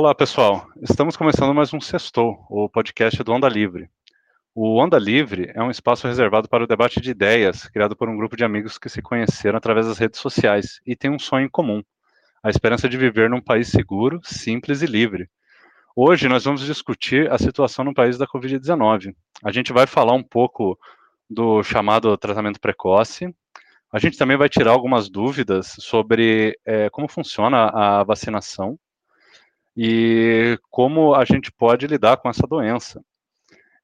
Olá, pessoal. Estamos começando mais um Sextou, o podcast do Onda Livre. O Onda Livre é um espaço reservado para o debate de ideias, criado por um grupo de amigos que se conheceram através das redes sociais e têm um sonho em comum: a esperança de viver num país seguro, simples e livre. Hoje nós vamos discutir a situação no país da Covid-19. A gente vai falar um pouco do chamado tratamento precoce. A gente também vai tirar algumas dúvidas sobre é, como funciona a vacinação e como a gente pode lidar com essa doença.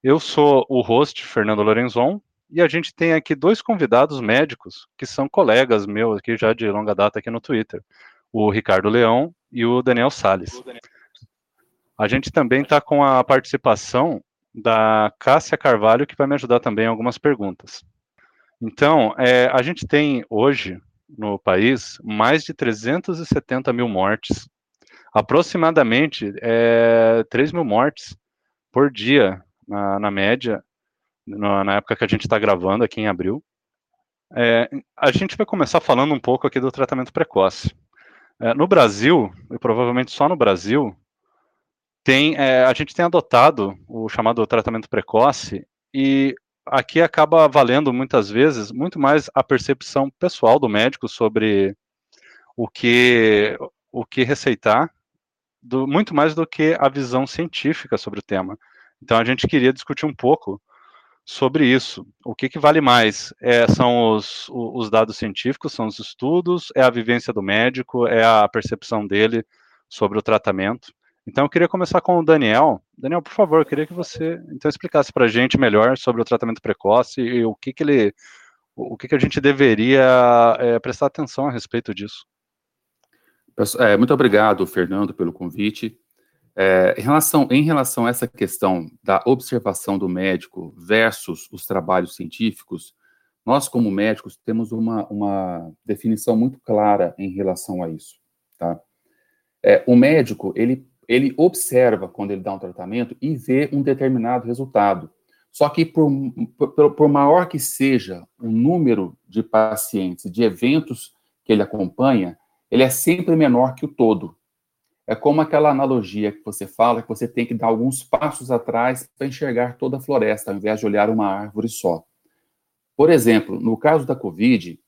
Eu sou o host, Fernando Lorenzon, e a gente tem aqui dois convidados médicos que são colegas meus aqui já de longa data aqui no Twitter, o Ricardo Leão e o Daniel Sales. A gente também está com a participação da Cássia Carvalho, que vai me ajudar também em algumas perguntas. Então, é, a gente tem hoje no país mais de 370 mil mortes aproximadamente é, 3 mil mortes por dia, na, na média, na, na, época que a gente está gravando aqui em abril. É, a gente vai começar falando um pouco aqui do tratamento precoce. É, no Brasil, e provavelmente só no Brasil, tem, a gente tem adotado o chamado tratamento precoce e aqui acaba valendo muitas vezes muito mais a percepção pessoal do médico sobre o que o que receitar do, muito mais do que a visão científica sobre o tema. Então a gente queria discutir um pouco sobre isso. O que, que vale mais? É, são os, os dados científicos, são os estudos, é a vivência do médico, é a percepção dele sobre o tratamento. Então eu queria começar com o Daniel. Daniel, por favor, eu queria que você então explicasse para a gente melhor sobre o tratamento precoce e o que, que ele, o que, que a gente deveria é, prestar atenção a respeito disso. É, muito obrigado, Fernando, pelo convite. É, em, relação, em relação a essa questão da observação do médico versus os trabalhos científicos, nós, como médicos, temos uma, uma definição muito clara em relação a isso. Tá? É, o médico, ele, ele observa quando ele dá um tratamento e vê um determinado resultado. Só que, por, por, por maior que seja o número de pacientes, de eventos que ele acompanha, ele é sempre menor que o todo. É como aquela analogia que você fala, que você tem que dar alguns passos atrás para enxergar toda a floresta, ao invés de olhar uma árvore só. Por exemplo, no caso da Covid,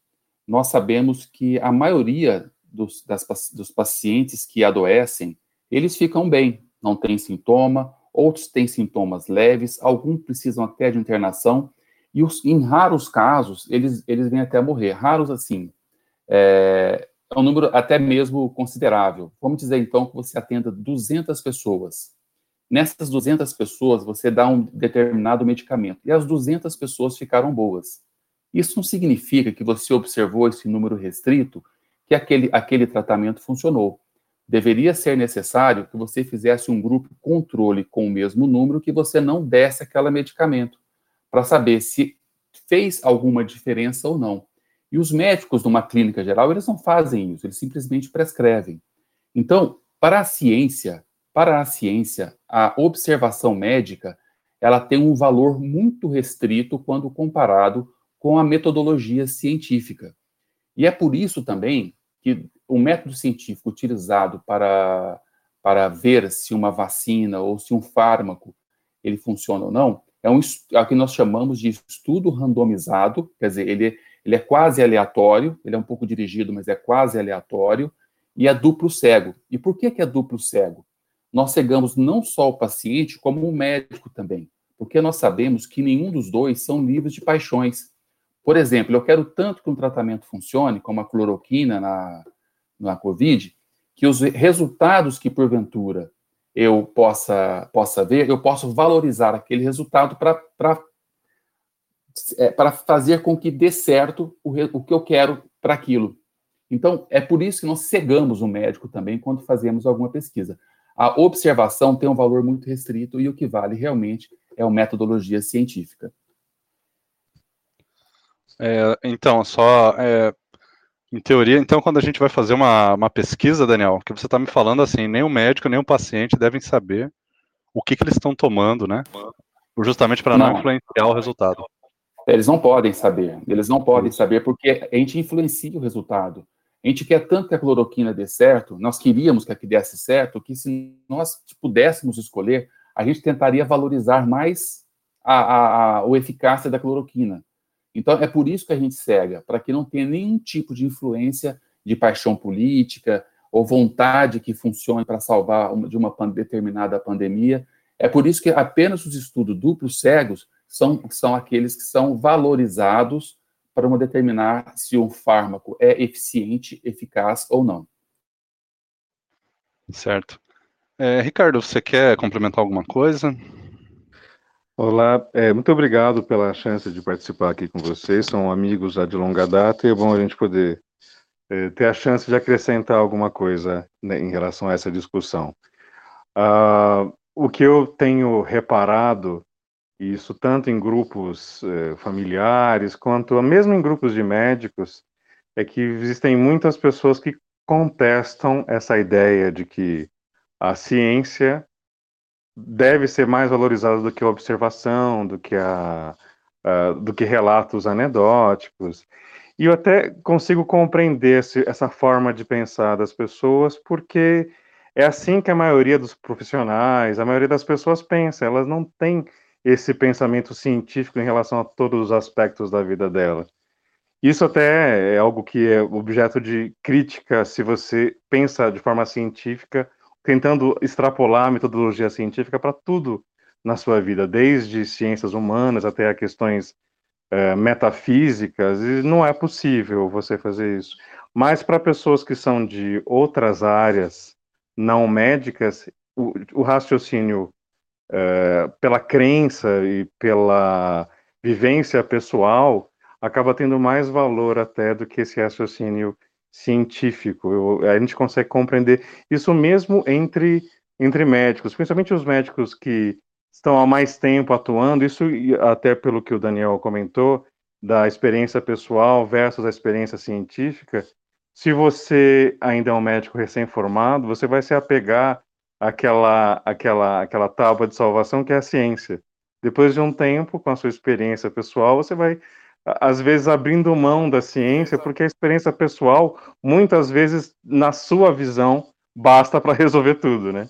nós sabemos que a maioria dos, das, dos pacientes que adoecem, eles ficam bem, não tem sintoma, outros têm sintomas leves, alguns precisam até de internação, e os, em raros casos, eles, eles vêm até morrer. Raros assim. É, é um número até mesmo considerável. Vamos dizer, então, que você atenda 200 pessoas. Nessas 200 pessoas, você dá um determinado medicamento. E as 200 pessoas ficaram boas. Isso não significa que você observou esse número restrito, que aquele, aquele tratamento funcionou. Deveria ser necessário que você fizesse um grupo controle com o mesmo número que você não desse aquele medicamento, para saber se fez alguma diferença ou não. E os médicos numa clínica geral, eles não fazem isso, eles simplesmente prescrevem. Então, para a ciência, para a ciência, a observação médica, ela tem um valor muito restrito quando comparado com a metodologia científica. E é por isso também que o método científico utilizado para, para ver se uma vacina ou se um fármaco ele funciona ou não, é, um, é o que nós chamamos de estudo randomizado, quer dizer, ele ele é quase aleatório, ele é um pouco dirigido, mas é quase aleatório, e é duplo cego. E por que, que é duplo cego? Nós cegamos não só o paciente, como o médico também, porque nós sabemos que nenhum dos dois são livres de paixões. Por exemplo, eu quero tanto que um tratamento funcione, como a cloroquina na, na COVID, que os resultados que porventura eu possa, possa ver, eu posso valorizar aquele resultado para é, para fazer com que dê certo o, o que eu quero para aquilo. Então, é por isso que nós cegamos o médico também quando fazemos alguma pesquisa. A observação tem um valor muito restrito e o que vale realmente é a metodologia científica. É, então, só é, em teoria, então, quando a gente vai fazer uma, uma pesquisa, Daniel, que você está me falando assim, nem o médico nem o paciente devem saber o que, que eles estão tomando, né? Justamente para não. não influenciar o resultado. Eles não podem saber, eles não podem saber porque a gente influencia o resultado. A gente quer tanto que a cloroquina dê certo, nós queríamos que aqui desse certo, que se nós pudéssemos escolher, a gente tentaria valorizar mais a, a, a, a eficácia da cloroquina. Então, é por isso que a gente cega, para que não tenha nenhum tipo de influência de paixão política ou vontade que funcione para salvar uma, de uma determinada pandemia. É por isso que apenas os estudos duplos cegos são, são aqueles que são valorizados para uma determinar se um fármaco é eficiente, eficaz ou não. Certo. É, Ricardo, você quer complementar alguma coisa? Olá, é, muito obrigado pela chance de participar aqui com vocês. São amigos já de longa data e é bom a gente poder é, ter a chance de acrescentar alguma coisa né, em relação a essa discussão. Ah, o que eu tenho reparado isso tanto em grupos eh, familiares quanto mesmo em grupos de médicos, é que existem muitas pessoas que contestam essa ideia de que a ciência deve ser mais valorizada do que a observação, do que a, a do que relatos anedóticos. E eu até consigo compreender esse, essa forma de pensar das pessoas, porque é assim que a maioria dos profissionais, a maioria das pessoas pensa, elas não têm esse pensamento científico em relação a todos os aspectos da vida dela. Isso até é algo que é objeto de crítica se você pensa de forma científica, tentando extrapolar a metodologia científica para tudo na sua vida, desde ciências humanas até questões é, metafísicas, e não é possível você fazer isso. Mas para pessoas que são de outras áreas não médicas, o, o raciocínio é, pela crença e pela vivência pessoal, acaba tendo mais valor até do que esse raciocínio científico. Eu, a gente consegue compreender isso mesmo entre, entre médicos, principalmente os médicos que estão há mais tempo atuando, isso até pelo que o Daniel comentou, da experiência pessoal versus a experiência científica. Se você ainda é um médico recém-formado, você vai se apegar aquela, aquela, aquela tábua de salvação que é a ciência. Depois de um tempo, com a sua experiência pessoal, você vai, às vezes, abrindo mão da ciência, porque a experiência pessoal, muitas vezes, na sua visão, basta para resolver tudo, né?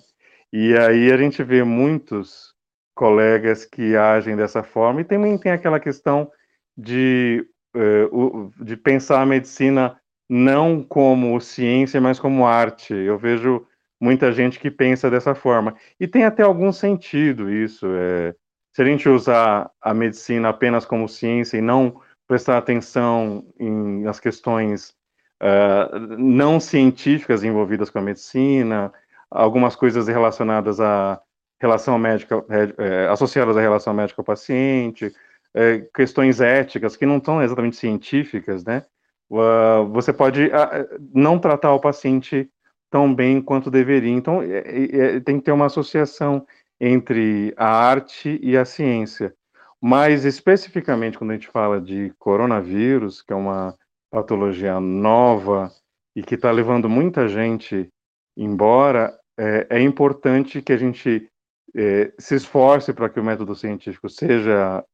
E aí a gente vê muitos colegas que agem dessa forma, e também tem aquela questão de, uh, de pensar a medicina não como ciência, mas como arte. Eu vejo muita gente que pensa dessa forma. E tem até algum sentido isso. É, se a gente usar a medicina apenas como ciência e não prestar atenção em, nas questões uh, não científicas envolvidas com a medicina, algumas coisas relacionadas à relação médica, é, é, associadas à relação médico-paciente, é, questões éticas que não estão exatamente científicas, né? Uh, você pode uh, não tratar o paciente tão bem quanto deveria. Então, é, é, é, tem que ter uma associação entre a arte e a ciência. Mas, especificamente, quando a gente fala de coronavírus, que é uma patologia nova e que está levando muita gente embora, é, é importante que a gente é, se esforce para que o método científico seja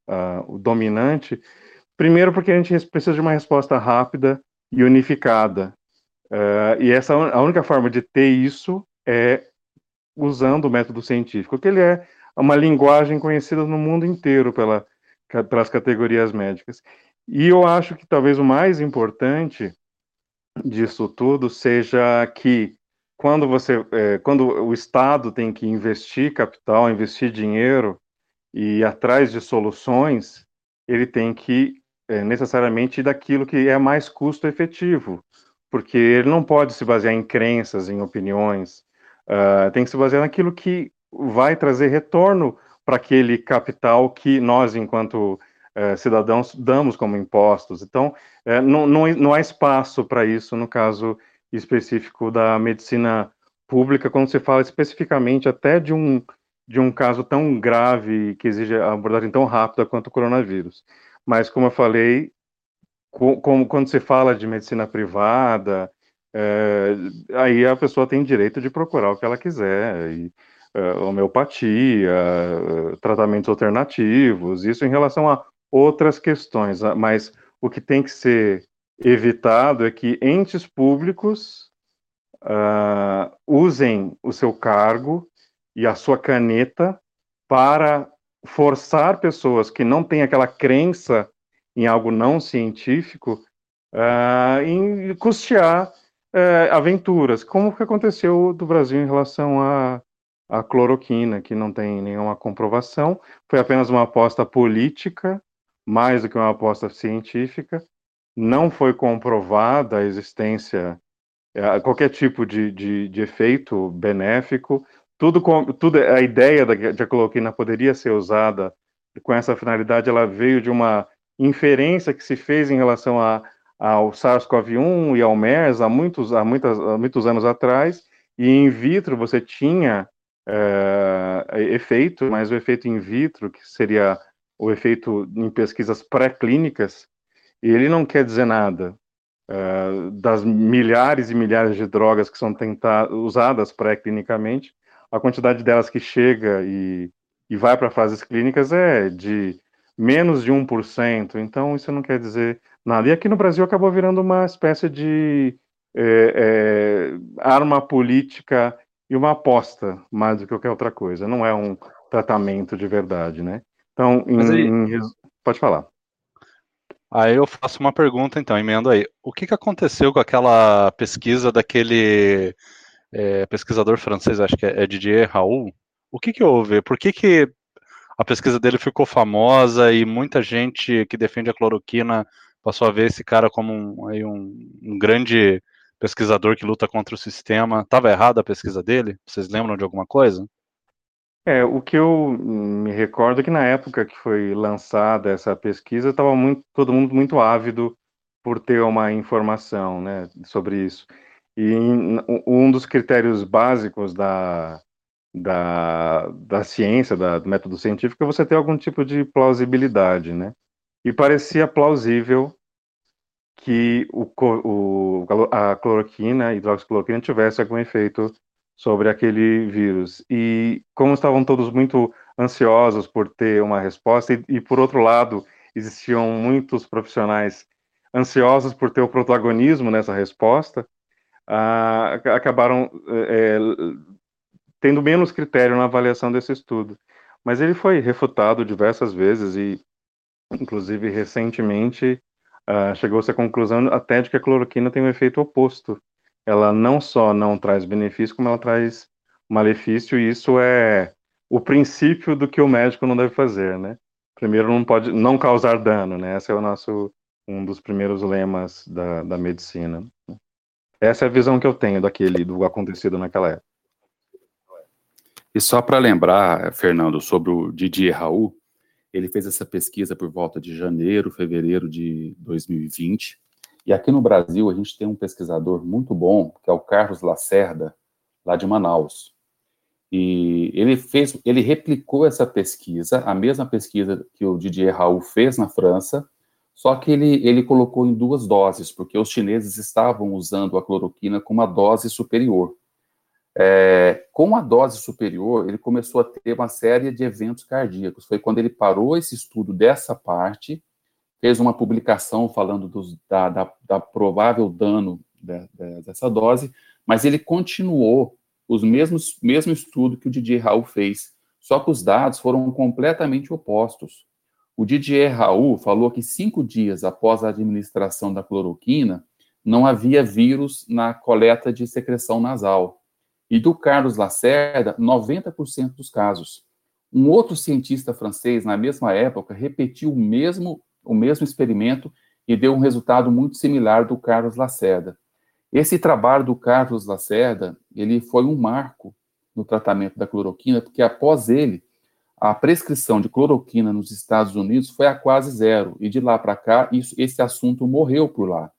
o dominante, primeiro porque a gente precisa de uma resposta rápida e unificada. Uh, e essa a única forma de ter isso é usando o método científico, que ele é uma linguagem conhecida no mundo inteiro pela, pelas categorias médicas. E eu acho que talvez o mais importante disso tudo seja que quando você, é, quando o Estado tem que investir capital, investir dinheiro e ir atrás de soluções, ele tem que é, necessariamente daquilo que é mais custo efetivo porque ele não pode se basear em crenças, em opiniões, uh, tem que se basear naquilo que vai trazer retorno para aquele capital que nós, enquanto uh, cidadãos, damos como impostos. Então, uh, não, não, não há espaço para isso no caso específico da medicina pública, quando se fala especificamente até de um, de um caso tão grave que exige abordagem tão rápida quanto o coronavírus. Mas, como eu falei, como quando se fala de medicina privada, é, aí a pessoa tem direito de procurar o que ela quiser, e, é, homeopatia, é, tratamentos alternativos, isso em relação a outras questões, mas o que tem que ser evitado é que entes públicos uh, usem o seu cargo e a sua caneta para forçar pessoas que não têm aquela crença em algo não científico uh, em custear uh, aventuras, como que aconteceu do Brasil em relação à a, cloroquina, que não tem nenhuma comprovação, foi apenas uma aposta política, mais do que uma aposta científica, não foi comprovada a existência, uh, qualquer tipo de, de, de efeito benéfico, tudo, com, tudo a ideia da, de a cloroquina poderia ser usada com essa finalidade, ela veio de uma inferência que se fez em relação a, ao SARS-CoV-1 e ao MERS há muitos, há, muitas, há muitos anos atrás, e in vitro você tinha é, efeito, mas o efeito in vitro, que seria o efeito em pesquisas pré-clínicas, ele não quer dizer nada. É, das milhares e milhares de drogas que são tentar, usadas pré-clinicamente, a quantidade delas que chega e, e vai para fases clínicas é de menos de 1%, então isso não quer dizer nada. E aqui no Brasil acabou virando uma espécie de é, é, arma política e uma aposta, mais do que qualquer outra coisa. Não é um tratamento de verdade, né? Então, em, aí, em, pode falar. Aí eu faço uma pergunta, então, emendo aí. O que, que aconteceu com aquela pesquisa daquele é, pesquisador francês, acho que é, Didier Raoult? O que, que houve? Por que, que a pesquisa dele ficou famosa e muita gente que defende a cloroquina passou a ver esse cara como um, aí um, um grande pesquisador que luta contra o sistema. Estava errada a pesquisa dele? Vocês lembram de alguma coisa? É, o que eu me recordo é que na época que foi lançada essa pesquisa, estava todo mundo muito ávido por ter uma informação né, sobre isso. E um dos critérios básicos da, da, da ciência, da, do método científico, você ter algum tipo de plausibilidade, né? E parecia plausível que o, o, a cloroquina, a hidroxicloroquina, tivesse algum efeito sobre aquele vírus. E como estavam todos muito ansiosos por ter uma resposta, e, e por outro lado, existiam muitos profissionais ansiosos por ter o protagonismo nessa resposta, ah, acabaram é, tendo menos critério na avaliação desse estudo. Mas ele foi refutado diversas vezes e, inclusive, recentemente uh, chegou-se à conclusão até de que a cloroquina tem um efeito oposto. Ela não só não traz benefício, como ela traz malefício, e isso é o princípio do que o médico não deve fazer, né? Primeiro, não pode não causar dano, né? Esse é o nosso um dos primeiros lemas da, da medicina. Essa é a visão que eu tenho daquele do acontecido naquela época. E só para lembrar, Fernando, sobre o Didier Raul, ele fez essa pesquisa por volta de janeiro, fevereiro de 2020. E aqui no Brasil, a gente tem um pesquisador muito bom, que é o Carlos Lacerda, lá de Manaus. E ele fez, ele replicou essa pesquisa, a mesma pesquisa que o Didier Raul fez na França, só que ele, ele colocou em duas doses, porque os chineses estavam usando a cloroquina com uma dose superior. É, com a dose superior, ele começou a ter uma série de eventos cardíacos. Foi quando ele parou esse estudo dessa parte, fez uma publicação falando dos, da, da, da, provável dano de, de, dessa dose, mas ele continuou os mesmos mesmo estudo que o Didier Raul fez, só que os dados foram completamente opostos. O Didier Raul falou que cinco dias após a administração da cloroquina, não havia vírus na coleta de secreção nasal e do Carlos Lacerda, 90% dos casos. Um outro cientista francês, na mesma época, repetiu o mesmo, o mesmo experimento e deu um resultado muito similar do Carlos Lacerda. Esse trabalho do Carlos Lacerda, ele foi um marco no tratamento da cloroquina, porque após ele, a prescrição de cloroquina nos Estados Unidos foi a quase zero, e de lá para cá, isso, esse assunto morreu por lá.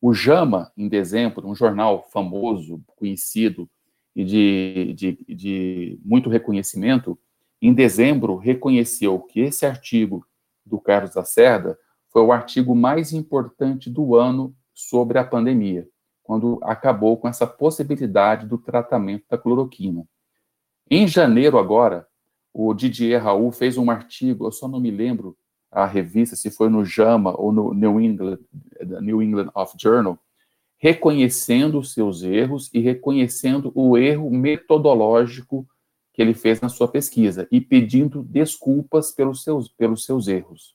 O JAMA, em dezembro, um jornal famoso, conhecido, e de, de, de muito reconhecimento, em dezembro reconheceu que esse artigo do Carlos Lacerda foi o artigo mais importante do ano sobre a pandemia, quando acabou com essa possibilidade do tratamento da cloroquina. Em janeiro agora, o Didier Raul fez um artigo, eu só não me lembro a revista, se foi no JAMA ou no New England, New England of Journal, reconhecendo os seus erros e reconhecendo o erro metodológico que ele fez na sua pesquisa e pedindo desculpas pelos seus, pelos seus erros.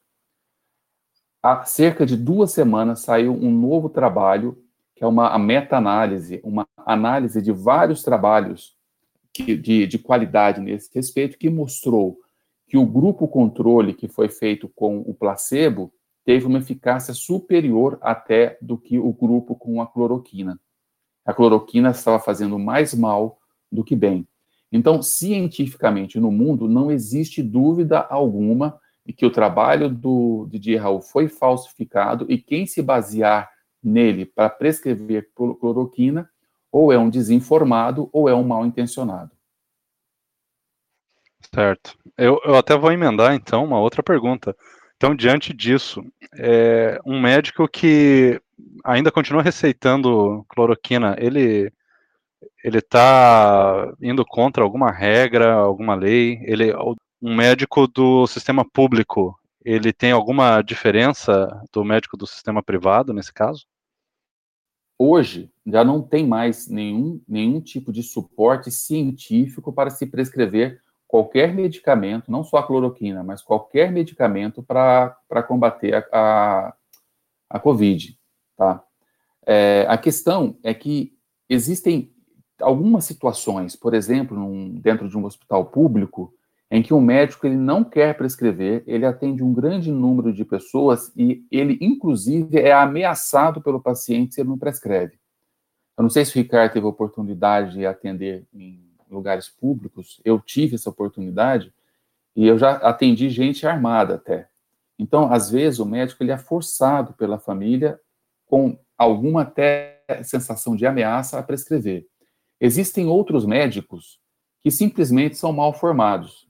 Há cerca de duas semanas saiu um novo trabalho, que é uma meta-análise, uma análise de vários trabalhos que, de, de qualidade nesse respeito, que mostrou que o grupo controle que foi feito com o placebo teve uma eficácia superior até do que o grupo com a cloroquina. A cloroquina estava fazendo mais mal do que bem. Então, cientificamente, no mundo, não existe dúvida alguma de que o trabalho do Didier Raul foi falsificado e quem se basear nele para prescrever cloroquina ou é um desinformado ou é um mal intencionado. Certo. Eu, eu até vou emendar, então, uma outra pergunta. Então, diante disso, é, um médico que ainda continua receitando cloroquina, ele ele está indo contra alguma regra, alguma lei? Ele, um médico do sistema público, ele tem alguma diferença do médico do sistema privado nesse caso? Hoje já não tem mais nenhum, nenhum tipo de suporte científico para se prescrever qualquer medicamento, não só a cloroquina, mas qualquer medicamento para combater a, a, a Covid. Tá? É, a questão é que existem algumas situações, por exemplo, num, dentro de um hospital público, em que o médico ele não quer prescrever, ele atende um grande número de pessoas e ele, inclusive, é ameaçado pelo paciente se ele não prescreve. Eu não sei se o Ricardo teve oportunidade de atender em lugares públicos, eu tive essa oportunidade e eu já atendi gente armada até. Então, às vezes, o médico ele é forçado pela família, com alguma até sensação de ameaça, a prescrever. Existem outros médicos que simplesmente são mal formados.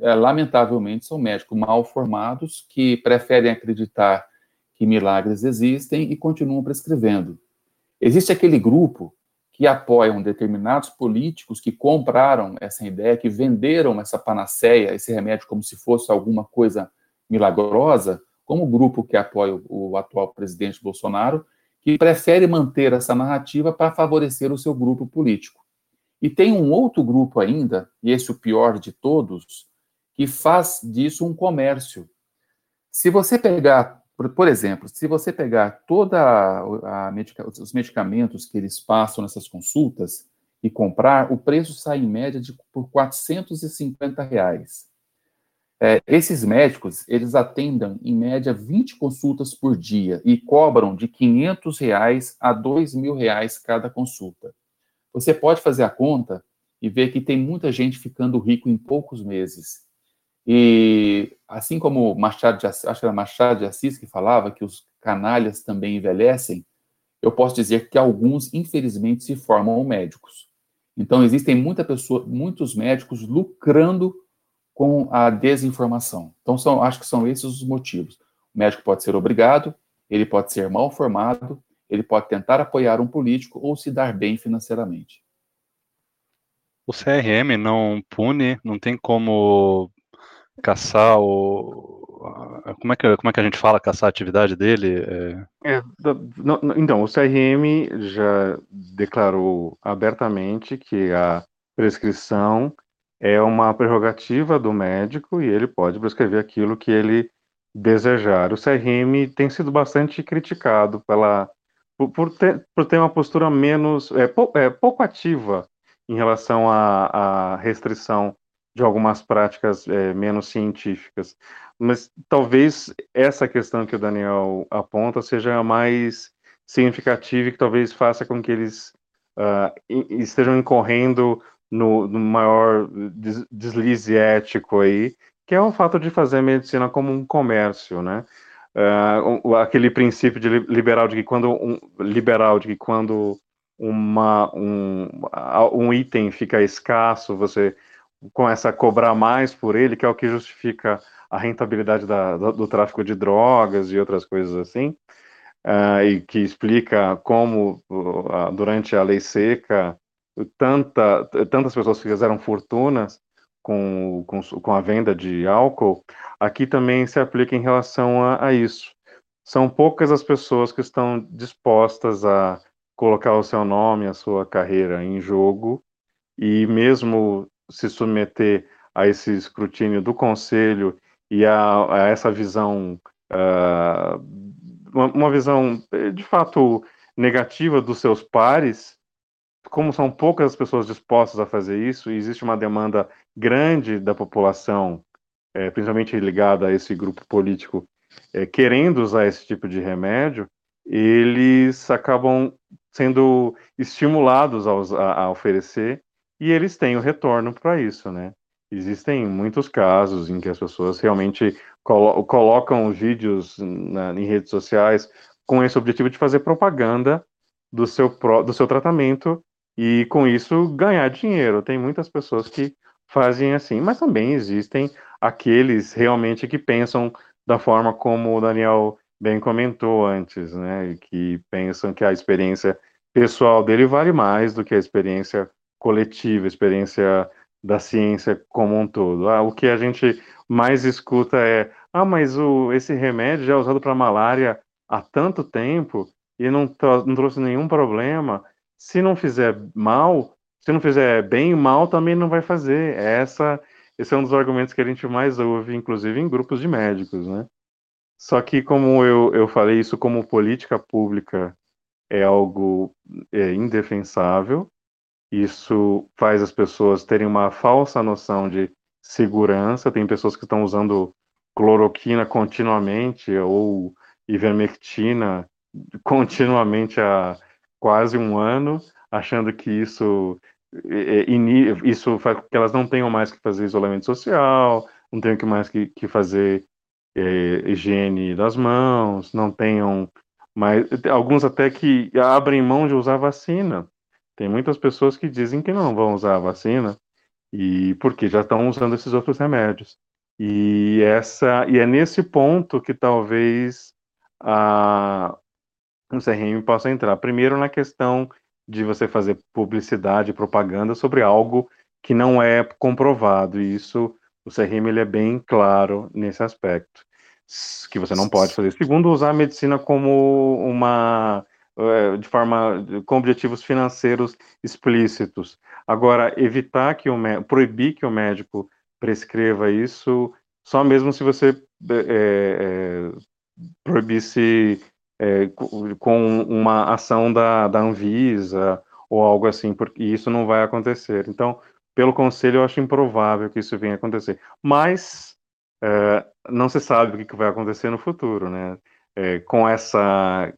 É, lamentavelmente, são médicos mal formados que preferem acreditar que milagres existem e continuam prescrevendo. Existe aquele grupo que apoiam determinados políticos que compraram essa ideia, que venderam essa panaceia, esse remédio, como se fosse alguma coisa milagrosa, como o grupo que apoia o, atual presidente Bolsonaro, que prefere manter essa narrativa para favorecer o seu grupo político. E tem um outro grupo ainda, e esse o pior de todos, que faz disso um comércio. Se você pegar, por, por exemplo, se você pegar toda medica, os medicamentos que eles passam nessas consultas e comprar, o preço sai em média de por 450 reais. É, esses médicos, eles atendem, em média, 20 consultas por dia e cobram de 500 reais a 2 mil reais cada consulta. Você pode fazer a conta e ver que tem muita gente ficando rico em poucos meses. E assim como Machado de Assis, acho que era Machado de Assis que falava que os canalhas também envelhecem, eu posso dizer que alguns, infelizmente, se formam médicos. Então, existem muita pessoa, muitos médicos lucrando com a desinformação. Então, são, acho que são esses os motivos. O médico pode ser obrigado, ele pode ser mal formado, ele pode tentar apoiar um político ou se dar bem financeiramente. O CRM não pune, não tem como caçar o. Como é que, como é que a gente fala caçar a atividade dele? É... É, então, o CRM já declarou abertamente que a prescrição é uma prerrogativa do médico e ele pode prescrever aquilo que ele desejar. O CRM tem sido bastante criticado pela, por, por, ter, por ter uma postura menos, é, pou, é, pouco ativa em relação à, à restrição de algumas práticas é, menos científicas. Mas talvez essa questão que o Daniel aponta seja a mais significativa e que talvez faça com que eles uh, estejam incorrendo no, no maior deslize ético aí, que é o fato de fazer a medicina como um comércio, né? Uh, aquele princípio de liberal de que quando um, liberal de que quando uma, um, um item fica escasso, você começa a cobrar mais por ele, que é o que justifica a rentabilidade da, do, do, tráfico de drogas e outras coisas assim, uh, e que explica como uh, durante a lei seca tanta, tantas pessoas fizeram fortunas com, com, com, a venda de álcool, aqui também se aplica em relação a, a isso. São poucas as pessoas que estão dispostas a colocar o seu nome, a sua carreira em jogo, e mesmo se submeter a esse escrutínio do conselho e a, a essa visão, uh, uma, uma, visão de fato negativa dos seus pares, como são poucas as pessoas dispostas a fazer isso, e existe uma demanda grande da população, é, principalmente ligada a esse grupo político, é, querendo usar esse tipo de remédio, eles acabam sendo estimulados a, a oferecer e eles têm o retorno para isso, né? Existem muitos casos em que as pessoas realmente colo colocam vídeos na, em redes sociais com esse objetivo de fazer propaganda do seu, pro, do seu tratamento e com isso ganhar dinheiro. Tem muitas pessoas que fazem assim, mas também existem aqueles realmente que pensam da forma como o Daniel bem comentou antes, né, que pensam que a experiência pessoal dele vale mais do que a experiência coletiva, experiência da ciência como um todo. Ah, o que a gente mais escuta é: ah, mas o, esse remédio já é usado para malária há tanto tempo e não, não trouxe nenhum problema. Se não fizer mal, se não fizer bem, mal também não vai fazer. Essa, esse é um dos argumentos que a gente mais ouve, inclusive em grupos de médicos, né? Só que, como eu, eu falei, isso como política pública é algo é, indefensável, isso faz as pessoas terem uma falsa noção de segurança. Tem pessoas que estão usando cloroquina continuamente ou ivermectina continuamente há quase um ano, achando que isso isso faz com que elas não tenham mais que fazer isolamento social, não tenham que mais que, que fazer é, higiene das mãos, não tenham mais alguns até que abrem mão de usar vacina tem muitas pessoas que dizem que não vão usar a vacina e porque já estão usando esses outros remédios. E essa e é nesse ponto que talvez a o CRM possa entrar. Primeiro na questão de você fazer publicidade, propaganda sobre algo que não é comprovado. E isso o CRM ele é bem claro nesse aspecto, que você não pode fazer. Segundo, usar a medicina como uma de forma com objetivos financeiros explícitos. Agora, evitar que o proibir que o médico prescreva isso, só mesmo se você é, é, proibisse é, com uma ação da, da Anvisa ou algo assim, porque isso não vai acontecer. Então, pelo conselho, eu acho improvável que isso venha acontecer. Mas é, não se sabe o que vai acontecer no futuro, né? É, com essa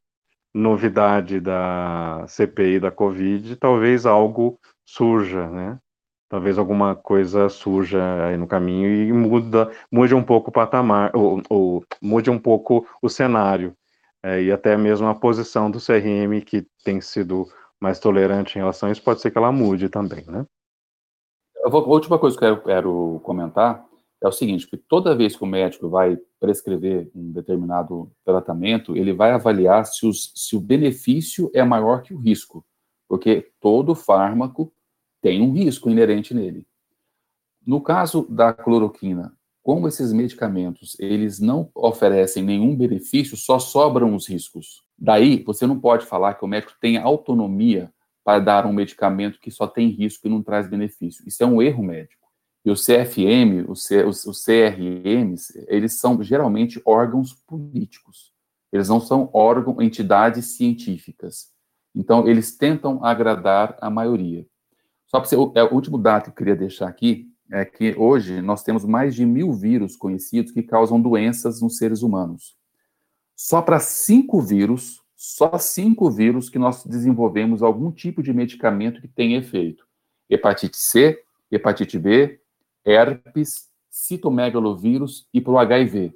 novidade da CPI da Covid, talvez algo surja, né? Talvez alguma coisa surja aí no caminho e muda, mude um pouco o patamar, ou, ou mude um pouco o cenário, é, e até mesmo a posição do CRM, que tem sido mais tolerante em relação a isso, pode ser que ela mude também, né? a última coisa que eu quero comentar é o seguinte, que toda vez que o médico vai prescrever um determinado tratamento, ele vai avaliar se, os, se o benefício é maior que o risco, porque todo fármaco tem um risco inerente nele. No caso da cloroquina, como esses medicamentos, eles não oferecem nenhum benefício, só sobram os riscos. Daí, você não pode falar que o médico tem autonomia para dar um medicamento que só tem risco e não traz benefício. Isso é um erro médico. E o CFM, os, os, os CRMs, eles são geralmente órgãos políticos. Eles não são órgãos, entidades científicas. Então, eles tentam agradar a maioria. Só para o, é, o último dado que eu queria deixar aqui é que hoje nós temos mais de mil vírus conhecidos que causam doenças nos seres humanos. Só para cinco vírus, só cinco vírus que nós desenvolvemos algum tipo de medicamento que tem efeito. Hepatite C, hepatite B, herpes, citomegalovírus e para o HIV.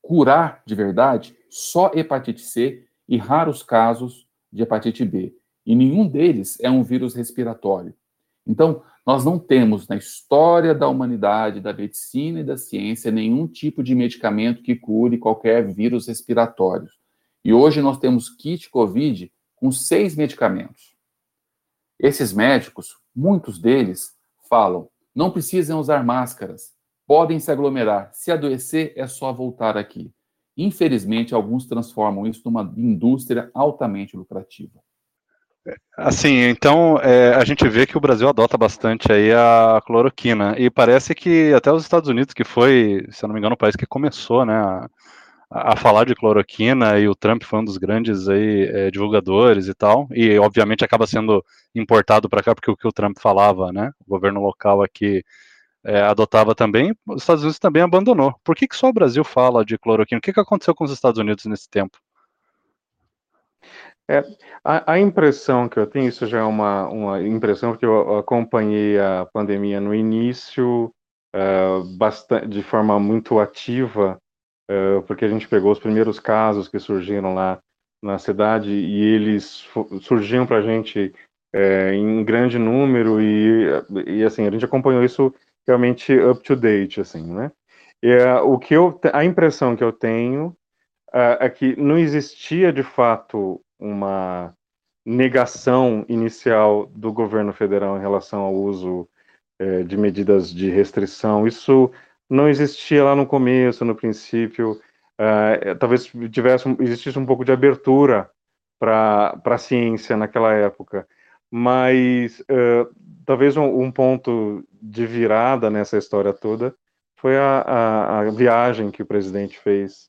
Curar de verdade só hepatite C e raros casos de hepatite B. E nenhum deles é um vírus respiratório. Então, nós não temos na história da humanidade, da medicina e da ciência nenhum tipo de medicamento que cure qualquer vírus respiratório. E hoje nós temos kit COVID com seis medicamentos. Esses médicos, muitos deles, falam Não precisam usar máscaras. Podem se aglomerar. Se adoecer, é só voltar aqui. Infelizmente, alguns transformam isso numa indústria altamente lucrativa. Assim, então é, a gente vê que o Brasil adota bastante aí a cloroquina e parece que até os Estados Unidos, que foi, se eu não me engano, o país que começou, né, a, a falar de cloroquina e o Trump foi um dos grandes aí, é, divulgadores e tal, e obviamente acaba sendo importado para cá porque o que o Trump falava, né, o governo local aqui é, adotava também, os Estados Unidos também abandonou. Por que, que só o Brasil fala de cloroquina? O que, que aconteceu com os Estados Unidos nesse tempo? É, a, a, impressão que eu tenho, isso já é uma, uma impressão, porque eu acompanhei a pandemia no início, uh, bastante, de forma muito ativa, uh, porque a gente pegou os primeiros casos que surgiram lá na cidade e eles surgiam para a gente uh, em grande número e, e, assim, a gente acompanhou isso realmente up to date, assim, né? E, o que eu, a impressão que eu tenho é que não existia de fato uma negação inicial do governo federal em relação ao uso é, de medidas de restrição. Isso não existia lá no começo, no princípio. É, talvez tivesse existisse um pouco de abertura para a ciência naquela época, mas é, talvez um, um, ponto de virada nessa história toda foi a, a, a viagem que o presidente fez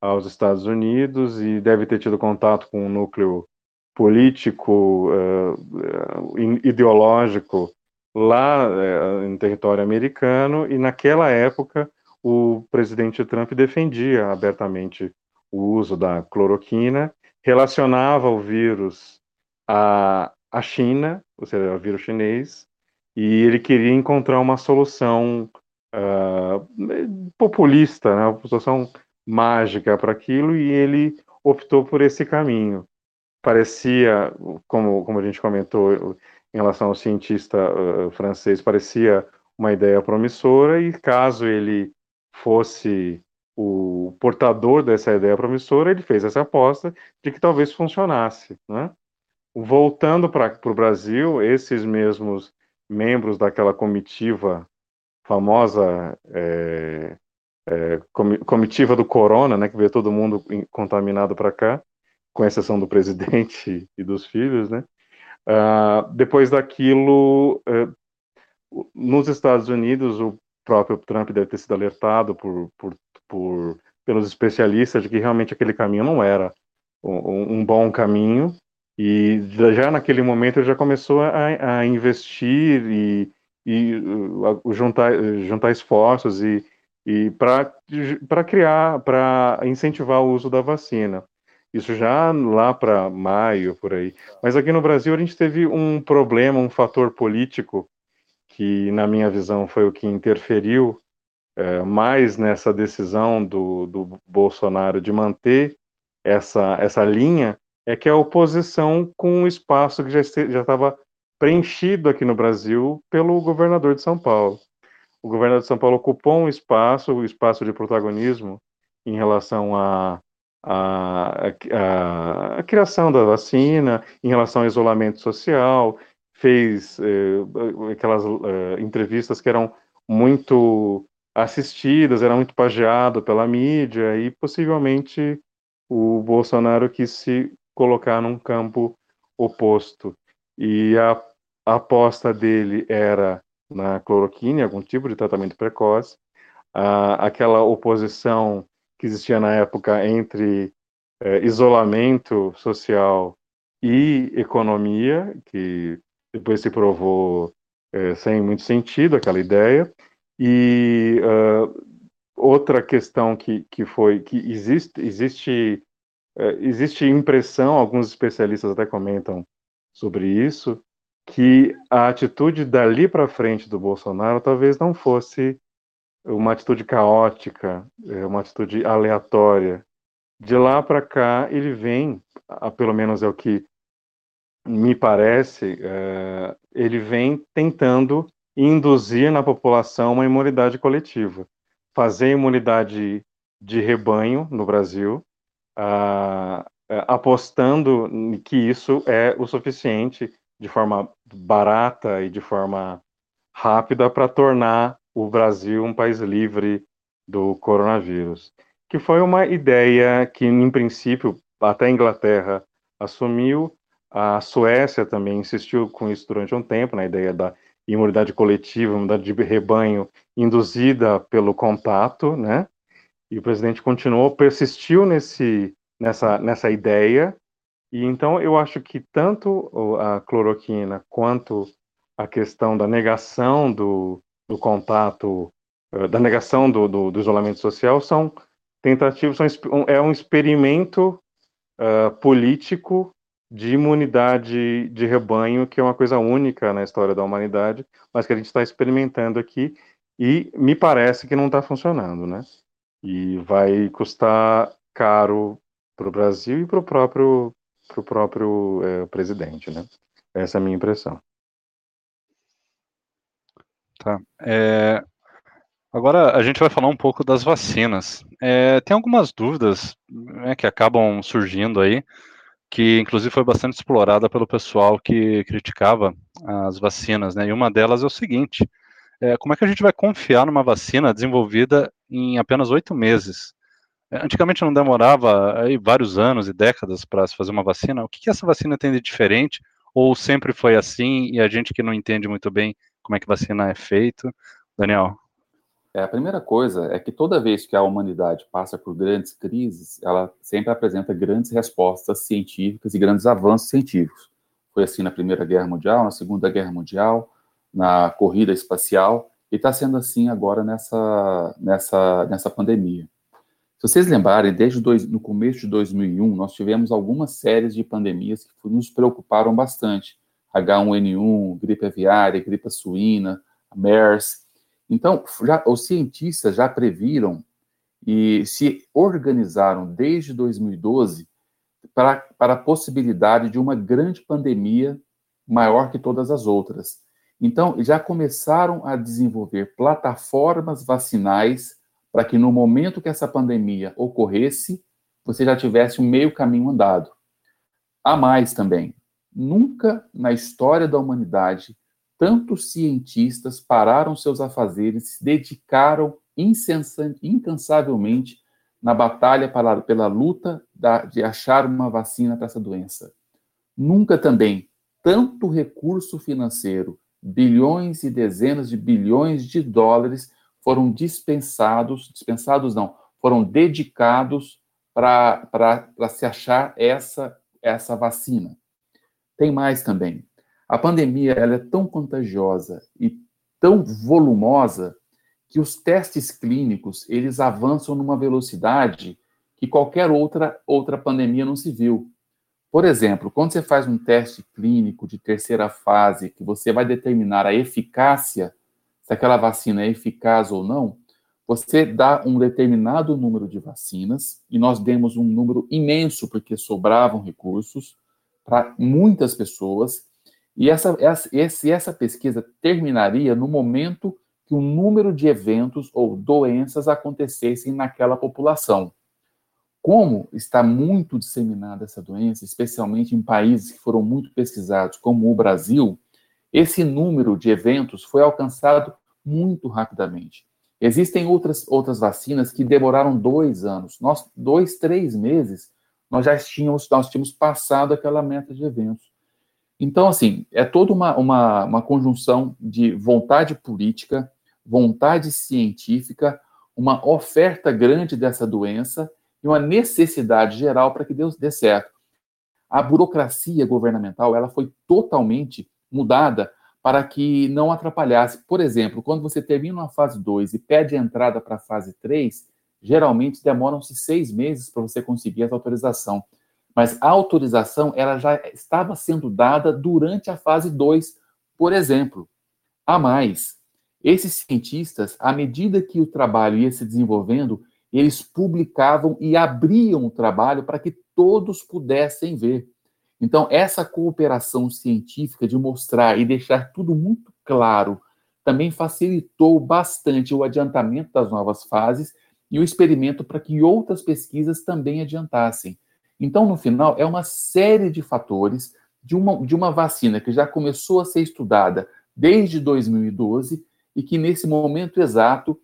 aos Estados Unidos e deve ter tido contato com um núcleo político, uh, ideológico lá uh, em território americano e naquela época o presidente Trump defendia abertamente o uso da cloroquina, relacionava o vírus à, à China, ou seja, ao vírus chinês, e ele queria encontrar uma solução uh, populista, né, uma solução mágica para aquilo e ele optou por esse caminho. Parecia, como, como a gente comentou em relação ao cientista uh, francês, parecia uma ideia promissora e caso ele fosse o portador dessa ideia promissora, ele fez essa aposta de que talvez funcionasse. Né? Voltando para o Brasil, esses mesmos membros daquela comitiva famosa é, é, comitiva do corona, né, que veio todo mundo contaminado para cá, com exceção do presidente e dos filhos, né? Uh, depois daquilo, uh, nos Estados Unidos, o próprio Trump deve ter sido alertado por, por, por pelos especialistas de que realmente aquele caminho não era um, um bom caminho, e já naquele momento ele já começou a, a investir e, e uh, juntar, juntar esforços e, e para criar, para incentivar o uso da vacina. Isso já lá para maio, por aí. Mas aqui no Brasil a gente teve um problema, um fator político, que na minha visão foi o que interferiu é, mais nessa decisão do, do Bolsonaro de manter essa, essa linha, é que a oposição com um espaço que já estava preenchido aqui no Brasil pelo governador de São Paulo o governo de São Paulo ocupou um espaço, o um espaço de protagonismo em relação a, a, a, a, criação da vacina, em relação ao isolamento social, fez eh, aquelas eh, entrevistas que eram muito assistidas, era muito pageado pela mídia e possivelmente o Bolsonaro quis se colocar num campo oposto. E a, a aposta dele era na cloroquina, algum tipo de tratamento precoce, aquela oposição que existia na época entre eh, isolamento social e economia, que depois se provou eh, sem muito sentido aquela ideia, e uh, outra questão que, que foi que existe existe uh, existe impressão, alguns especialistas até comentam sobre isso, que a atitude dali para frente do Bolsonaro talvez não fosse uma atitude caótica, é, uma atitude aleatória. De lá para cá, ele vem, pelo menos é o que me parece, é, ele vem tentando induzir na população uma imunidade coletiva, fazer imunidade de rebanho no Brasil, apostando que isso é o suficiente de forma barata e de forma rápida para tornar o Brasil um país livre do coronavírus, que foi uma ideia que, em princípio, até a Inglaterra assumiu, a Suécia também insistiu com isso durante um tempo, na ideia da imunidade coletiva, imunidade de rebanho induzida pelo contato, né? E o presidente continuou, persistiu nesse, nessa, nessa ideia, e então eu acho que tanto a cloroquina quanto a questão da negação do, do contato, eh, da negação do, do, do isolamento social são tentativas, são, é um experimento uh, político de imunidade de rebanho, que é uma coisa única na história da humanidade, mas que a gente está experimentando aqui e me parece que não está funcionando, né? E vai custar caro para o Brasil e para o próprio, pro próprio é, presidente, né? Essa é a minha impressão. Tá. É, agora a gente vai falar um pouco das vacinas. É, tem algumas dúvidas né, que acabam surgindo aí, que inclusive foi bastante explorada pelo pessoal que criticava as vacinas, né? E uma delas é o seguinte: é, como é que a gente vai confiar numa vacina desenvolvida em apenas oito meses? É, antigamente não demorava aí, vários anos e décadas para se fazer uma vacina. O que, que essa vacina tem de diferente? Ou sempre foi assim e a gente que não entende muito bem como é que vacina é feito. Daniel. É, a primeira coisa é que toda vez que a humanidade passa por grandes crises, ela sempre apresenta grandes respostas científicas e grandes avanços científicos. Foi assim na Primeira Guerra Mundial, na Segunda Guerra Mundial, na corrida espacial, e está sendo assim agora nessa, nessa, nessa pandemia. Se vocês lembrarem, desde dois, no começo de 2001, nós tivemos algumas séries de pandemias que nos preocuparam bastante. H1N1, gripe aviária, gripe suína, MERS. Então, já, os cientistas já previram e se organizaram desde 2012 para, para a possibilidade de uma grande pandemia maior que todas as outras. Então, já começaram a desenvolver plataformas vacinais para que no momento que essa pandemia ocorresse, você já tivesse um meio caminho andado. Há mais também. Nunca na história da humanidade tantos cientistas pararam seus afazeres, se dedicaram incansavelmente na batalha para, pela luta da, de achar uma vacina para essa doença. Nunca também tanto recurso financeiro, bilhões e dezenas de bilhões de dólares foram dispensados, dispensados não, foram dedicados para se achar essa, essa vacina. Tem mais também. A pandemia ela é tão contagiosa e tão volumosa que os testes clínicos eles avançam numa velocidade que qualquer outra outra pandemia não se viu. Por exemplo, quando você faz um teste clínico de terceira fase, que você vai determinar a eficácia, se aquela vacina é eficaz ou não, você dá um determinado número de vacinas, e nós demos um número imenso, porque sobravam recursos, para muitas pessoas. E essa, essa, essa pesquisa terminaria no momento que o número de eventos ou doenças acontecessem naquela população. Como está muito disseminada essa doença, especialmente em países que foram muito pesquisados, como o Brasil, esse número de eventos foi alcançado muito rapidamente. Existem outras, outras vacinas que demoraram dois anos. Nós, dois, três meses, nós já tínhamos, nós tínhamos passado aquela meta de eventos. Então, assim, é toda uma, uma, uma conjunção de vontade política, vontade científica, uma oferta grande dessa doença e uma necessidade geral para que Deus dê certo. A burocracia governamental ela foi totalmente mudada para que não atrapalhasse. Por exemplo, quando você termina uma fase 2 e pede entrada para a fase 3, geralmente demoram-se seis meses para você conseguir essa autorização. Mas a autorização ela já estava sendo dada durante a fase 2, por exemplo. A mais, esses cientistas, à medida que o trabalho ia se desenvolvendo, eles publicavam e abriam o trabalho para que todos pudessem ver. Então, essa cooperação científica de mostrar e deixar tudo muito claro também facilitou bastante o adiantamento das novas fases e o experimento para que outras pesquisas também adiantassem. Então, no final, é uma série de fatores de uma, de uma vacina que já começou a ser estudada desde 2012 e que nesse momento exato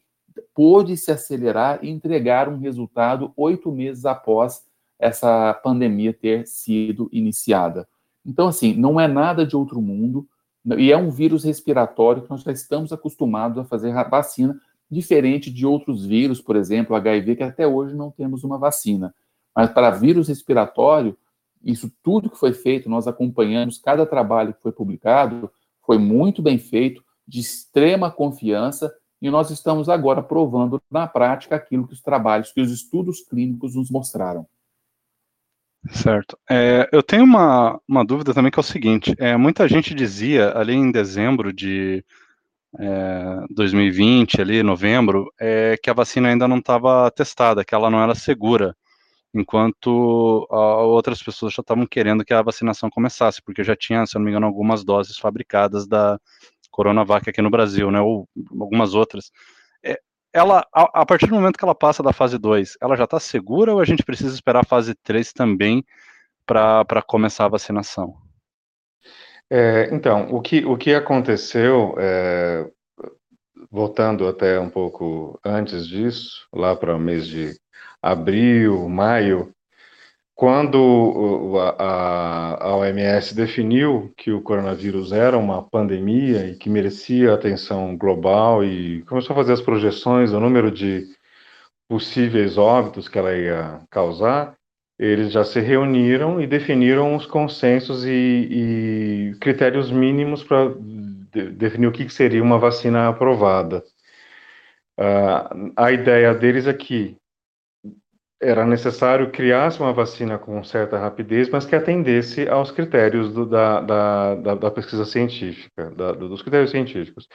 pôde se acelerar e entregar um resultado oito meses após essa pandemia ter sido iniciada. Então, assim, não é nada de outro mundo, e é um vírus respiratório que nós já estamos acostumados a fazer vacina, diferente de outros vírus, por exemplo, HIV, que até hoje não temos uma vacina. Mas para vírus respiratório, isso tudo que foi feito, nós acompanhamos, cada trabalho que foi publicado, foi muito bem feito, de extrema confiança, e nós estamos agora provando na prática aquilo que os trabalhos, que os estudos clínicos nos mostraram. Certo. É, eu tenho uma, uma dúvida também que é o seguinte: é, muita gente dizia ali em dezembro de é, 2020, ali novembro, é, que a vacina ainda não estava testada, que ela não era segura, enquanto a, outras pessoas já estavam querendo que a vacinação começasse, porque já tinha, se eu não me engano, algumas doses fabricadas da Coronavac aqui no Brasil, né, ou algumas outras. É, ela, a, a, partir do momento que ela passa da fase 2, ela já está segura ou a gente precisa esperar a fase 3 também para começar a vacinação? É, então, o que, o que aconteceu, é, voltando até um pouco antes disso, lá para o mês de abril, maio, quando a, a, OMS definiu que o coronavírus era uma pandemia e que merecia atenção global e começou a fazer as projeções do número de possíveis óbitos que ela ia causar, eles já se reuniram e definiram os consensos e, e critérios mínimos para de, definir o que seria uma vacina aprovada. Uh, a ideia deles é que era necessário criar uma vacina com certa rapidez, mas que atendesse aos critérios do, da, da, da, da, pesquisa científica, dos critérios científicos.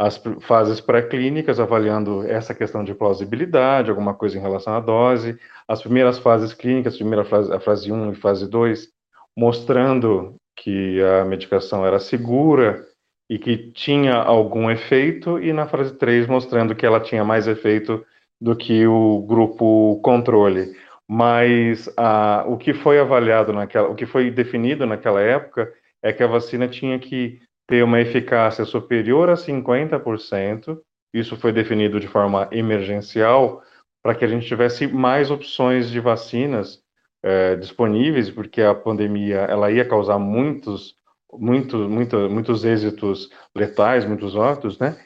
As fases pré-clínicas, avaliando essa questão de plausibilidade, alguma coisa em relação à dose, as primeiras fases clínicas, primeira fase, a fase 1 e fase 2, mostrando que a medicação era segura e que tinha algum efeito, e na fase 3, mostrando que ela tinha mais efeito do que o grupo controle. Mas a, o que foi avaliado naquela, o que foi definido naquela época é que a vacina tinha que ter uma eficácia superior a 50%. Isso foi definido de forma emergencial para que a gente tivesse mais opções de vacinas é, disponíveis, porque a pandemia ela ia causar muitos, muitos, muitos, muitos êxitos letais, muitos óbitos, né?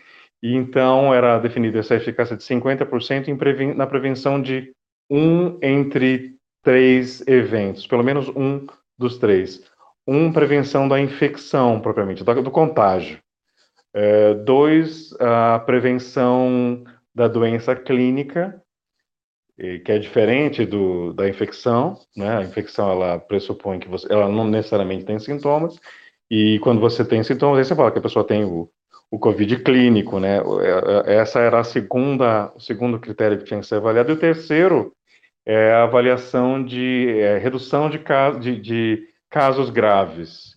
E então era definida essa eficácia de 50% preven na prevenção de um entre três eventos, pelo menos um dos três. Um, prevenção da infecção propriamente, do, do contágio. É, dois, a prevenção da doença clínica, que é diferente do, da infecção, né? A infecção ela pressupõe que você, ela não necessariamente tem sintomas, e quando você tem sintomas, aí você fala que a pessoa tem o, o Covid clínico, né? É, é, essa era a segunda, o segundo critério que tinha que ser avaliado. E o terceiro é a avaliação de é, redução de, caso, de, de casos graves.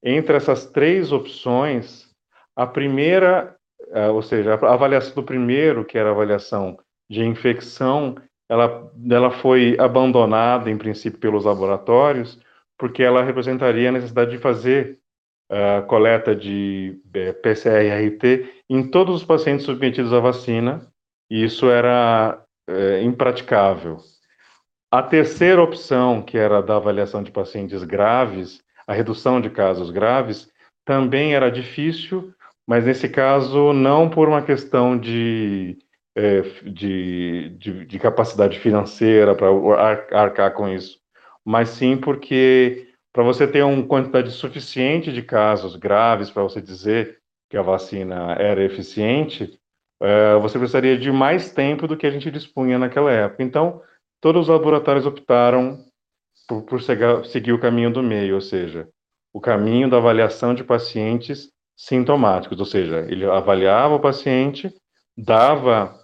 Entre essas três opções, a primeira, é, ou seja, a avaliação do primeiro, que era a avaliação de infecção, ela, ela foi abandonada, em princípio, pelos laboratórios, porque ela representaria a necessidade de fazer uh, coleta de é, PCR-RT em todos os pacientes submetidos à vacina, e isso era impraticável. A terceira opção, que era da avaliação de pacientes graves, a redução de casos graves, também era difícil, mas nesse caso não por uma questão de, é, de, de, de, capacidade financeira para arcar com isso, mas sim porque para você ter uma quantidade suficiente de casos graves para você dizer que a vacina era eficiente, é, você precisaria de mais tempo do que a gente dispunha naquela época. Então, todos os laboratórios optaram por, por seguir, o caminho do meio, ou seja, o caminho da avaliação de pacientes sintomáticos, ou seja, ele avaliava o paciente, dava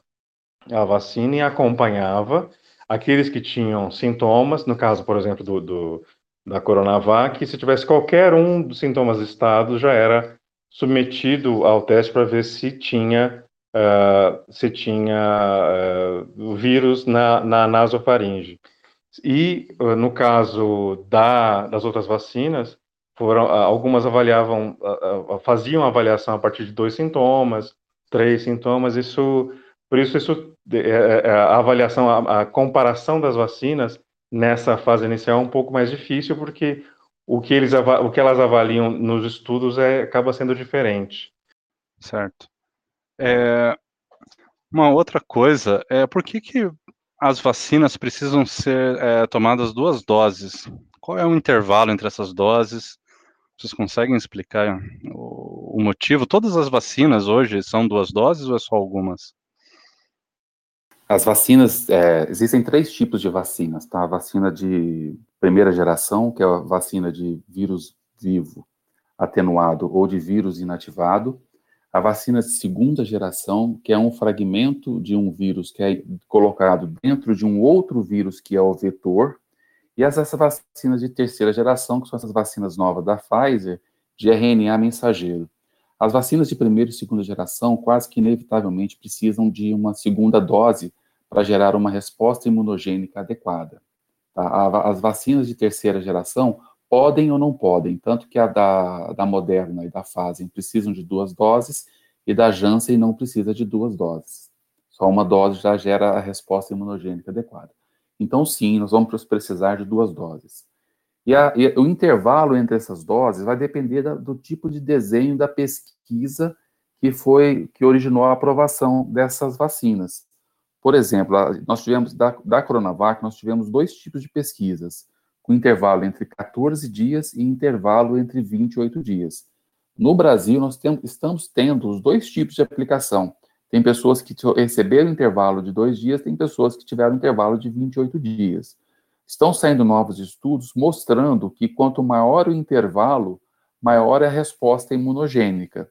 a vacina e acompanhava aqueles que tinham sintomas, no caso, por exemplo, do, do da Coronavac, se tivesse qualquer um dos sintomas listados, já era submetido ao teste para ver se tinha uh, se tinha uh, vírus na, na nasofaringe. E uh, no caso da, das outras vacinas, foram algumas avaliavam, faziam avaliação a partir de dois sintomas, três sintomas. Isso, por isso, isso é, é, é, a avaliação, a, a comparação das vacinas nessa fase inicial é um pouco mais difícil, porque o que, eles, o que elas avaliam nos estudos é, acaba sendo diferente. Certo. É, uma outra coisa é por que, que as vacinas precisam ser é, tomadas duas doses? Qual é o intervalo entre essas doses? Vocês conseguem explicar o, o motivo? Todas as vacinas hoje são duas doses ou é só algumas? As vacinas, é, existem três tipos de vacinas, tá? A vacina de primeira geração, que é a vacina de vírus vivo atenuado ou de vírus inativado. A vacina de segunda geração, que é um fragmento de um vírus que é colocado dentro de um outro vírus que é o vetor. E essas vacinas de terceira geração, que são essas vacinas novas da Pfizer, de RNA mensageiro. As vacinas de primeira e segunda geração quase que inevitavelmente precisam de uma segunda dose para gerar uma resposta imunogênica adequada. Tá? As vacinas de terceira geração podem ou não podem, tanto que a da, da Moderna e da Pfizer precisam de duas doses e da Janssen não precisa de duas doses. Só uma dose já gera a resposta imunogênica adequada. Então, sim, nós vamos precisar de duas doses. E, a, e, o intervalo entre essas doses vai depender da, do tipo de desenho da pesquisa que foi que originou a aprovação dessas vacinas. Por exemplo, nós tivemos da, da Coronavac, nós tivemos dois tipos de pesquisas, com intervalo entre 14 dias e intervalo entre 28 dias. No Brasil, nós tem, estamos tendo os dois tipos de aplicação. Tem pessoas que receberam intervalo de dois dias, tem pessoas que tiveram intervalo de 28 dias. Estão saindo novos estudos mostrando que quanto maior o intervalo, maior é a resposta imunogênica.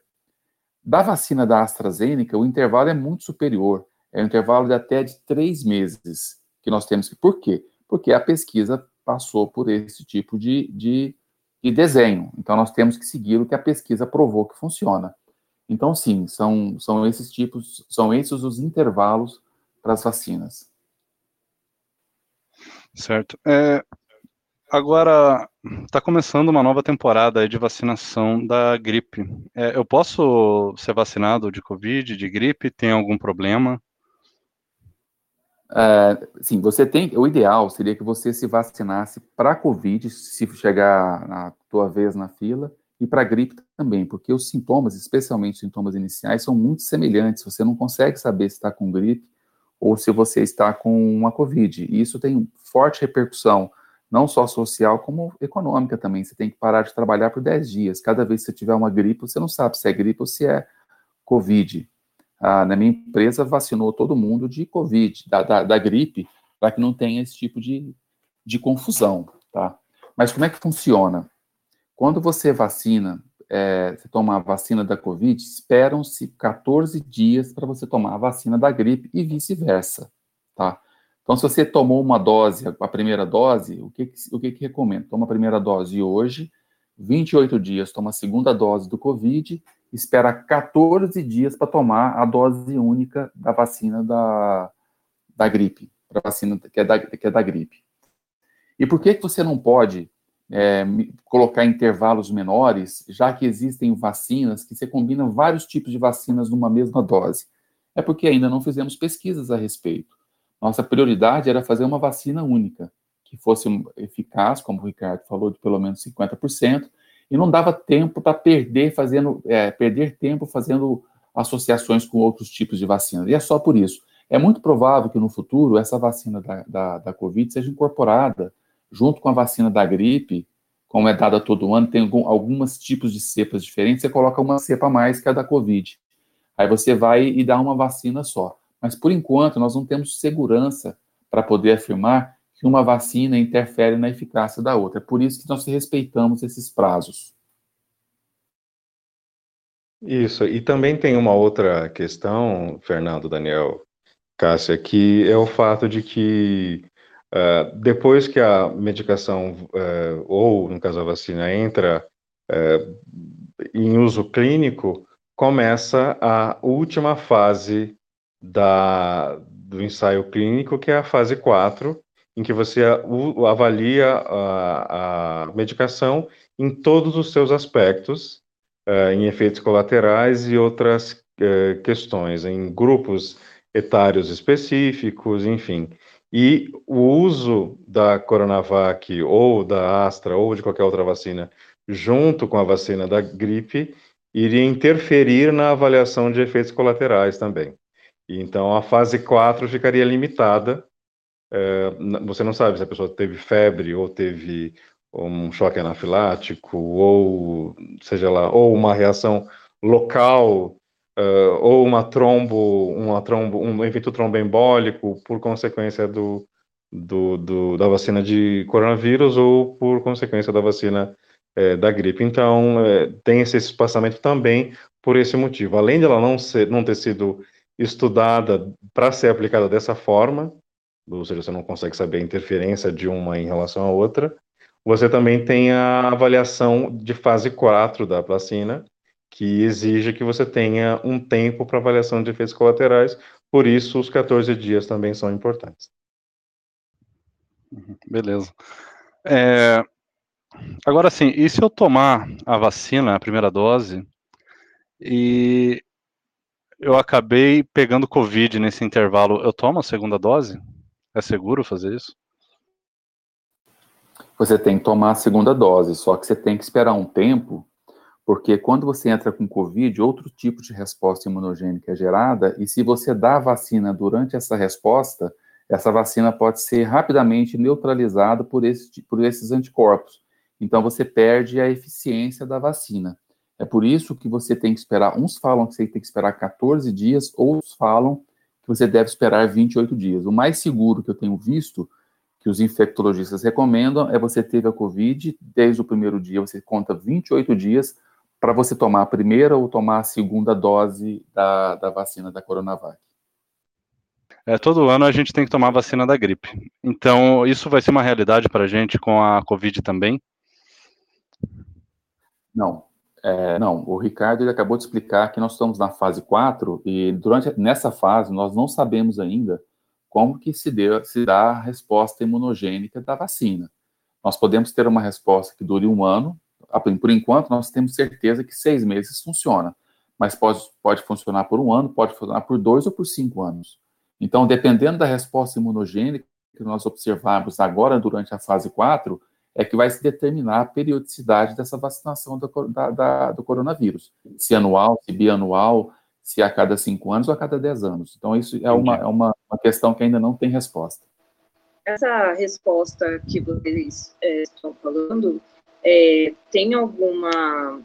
Da vacina da AstraZeneca, o intervalo é muito superior, é um intervalo de até de três meses que nós temos. Por quê? Porque a pesquisa passou por esse tipo de, de, de desenho. Então, nós temos que seguir o que a pesquisa provou que funciona. Então, sim, são, são esses tipos, são esses os intervalos para as vacinas. Certo. É, agora, está começando uma nova temporada de vacinação da gripe. É, eu posso ser vacinado de Covid, de gripe? Tem algum problema? É, sim, você tem. O ideal seria que você se vacinasse para Covid, se chegar na tua vez na fila, e para gripe também, porque os sintomas, especialmente os sintomas iniciais, são muito semelhantes. Você não consegue saber se está com gripe ou se você está com uma Covid. E isso tem forte repercussão, não só social, como econômica também. Você tem que parar de trabalhar por 10 dias. Cada vez que você tiver uma gripe, você não sabe se é gripe ou se é Covid. Ah, na minha empresa, vacinou todo mundo de Covid, da, da, da gripe, para que não tenha esse tipo de, de confusão, tá? Mas como é que funciona? Quando você vacina é, você toma a vacina da Covid, esperam-se 14 dias para você tomar a vacina da gripe e vice-versa, tá? Então, se você tomou uma dose, a primeira dose, o que, o que, que recomendo? Toma a primeira dose hoje, 28 dias toma a segunda dose do Covid, espera 14 dias para tomar a dose única da vacina da, da gripe, para vacina que é da, que é da gripe. E por que, que você não pode é, colocar intervalos menores, já que existem vacinas que você combina vários tipos de vacinas numa mesma dose. É porque ainda não fizemos pesquisas a respeito. Nossa prioridade era fazer uma vacina única, que fosse eficaz, como o Ricardo falou, de pelo menos 50%, e não dava tempo para perder fazendo, é, perder tempo fazendo associações com outros tipos de vacinas. E é só por isso. É muito provável que no futuro essa vacina da, da, da Covid seja incorporada junto com a vacina da gripe, como é dada todo ano, tem algum, alguns tipos de cepas diferentes, você coloca uma cepa a mais que a da Covid. Aí você vai e dá uma vacina só. Mas por enquanto nós não temos segurança para poder afirmar que uma vacina interfere na eficácia da outra. É por isso que nós respeitamos esses prazos. Isso, e também tem uma outra questão, Fernando, Daniel, Cássia, que é o fato de que Uh, depois que a medicação, uh, ou no caso a vacina, entra uh, em uso clínico, começa a última fase da, do ensaio clínico, que é a fase 4, em que você avalia a, a medicação em todos os seus aspectos, uh, em efeitos colaterais e outras uh, questões, em grupos etários específicos, enfim. E o uso da Coronavac ou da Astra ou de qualquer outra vacina junto com a vacina da gripe iria interferir na avaliação de efeitos colaterais também. Então, a fase 4 ficaria limitada. É, você não sabe se a pessoa teve febre ou teve um choque anafilático ou seja lá, ou uma reação local uh, ou uma trombo, trombo, um evento tromboembólico por consequência do, do, do, da vacina de coronavírus ou por consequência da vacina é, da gripe. Então, é, tem esse espaçamento também por esse motivo. Além de ela não, ser, não ter sido estudada para ser aplicada dessa forma, ou seja, você não consegue saber a interferência de uma em relação à outra, você também tem a avaliação de fase 4 da vacina, que exige que você tenha um tempo para avaliação de efeitos colaterais, por isso os 14 dias também são importantes. Uhum, beleza. É, agora sim, e se eu tomar a vacina, a primeira dose, e eu acabei pegando Covid nesse intervalo, eu tomo a segunda dose? É seguro fazer isso? Você tem que tomar a segunda dose, só que você tem que esperar um tempo porque quando você entra com Covid, outro tipo de resposta imunogênica é gerada, e se você dá a vacina durante essa resposta, essa vacina pode ser rapidamente neutralizada por, esse, por esses anticorpos. Então você perde a eficiência da vacina. É por isso que você tem que esperar, uns falam que você tem que esperar 14 dias, outros falam que você deve esperar 28 dias. O mais seguro que eu tenho visto, que os infectologistas recomendam, é você teve a Covid, desde o primeiro dia você conta 28 dias para você tomar a primeira ou tomar a segunda dose da, da vacina da Coronavac? É, todo ano a gente tem que tomar a vacina da gripe. Então, isso vai ser uma realidade para a gente com a Covid também? Não. É, não, o Ricardo ele acabou de explicar que nós estamos na fase 4 e durante nessa fase nós não sabemos ainda como que se, deu, se dá a resposta imunogênica da vacina. Nós podemos ter uma resposta que dure um ano, por enquanto, nós temos certeza que seis meses funciona, mas pode, pode funcionar por um ano, pode funcionar por dois ou por cinco anos. Então, dependendo da resposta imunogênica que nós observarmos agora durante a fase 4, é que vai se determinar a periodicidade dessa vacinação do, da, da, do coronavírus. Se anual, se bianual, se a cada cinco anos ou a cada dez anos. Então, isso é uma, é uma, uma questão que ainda não tem resposta. Essa resposta que vocês é, estão falando é, tem alguma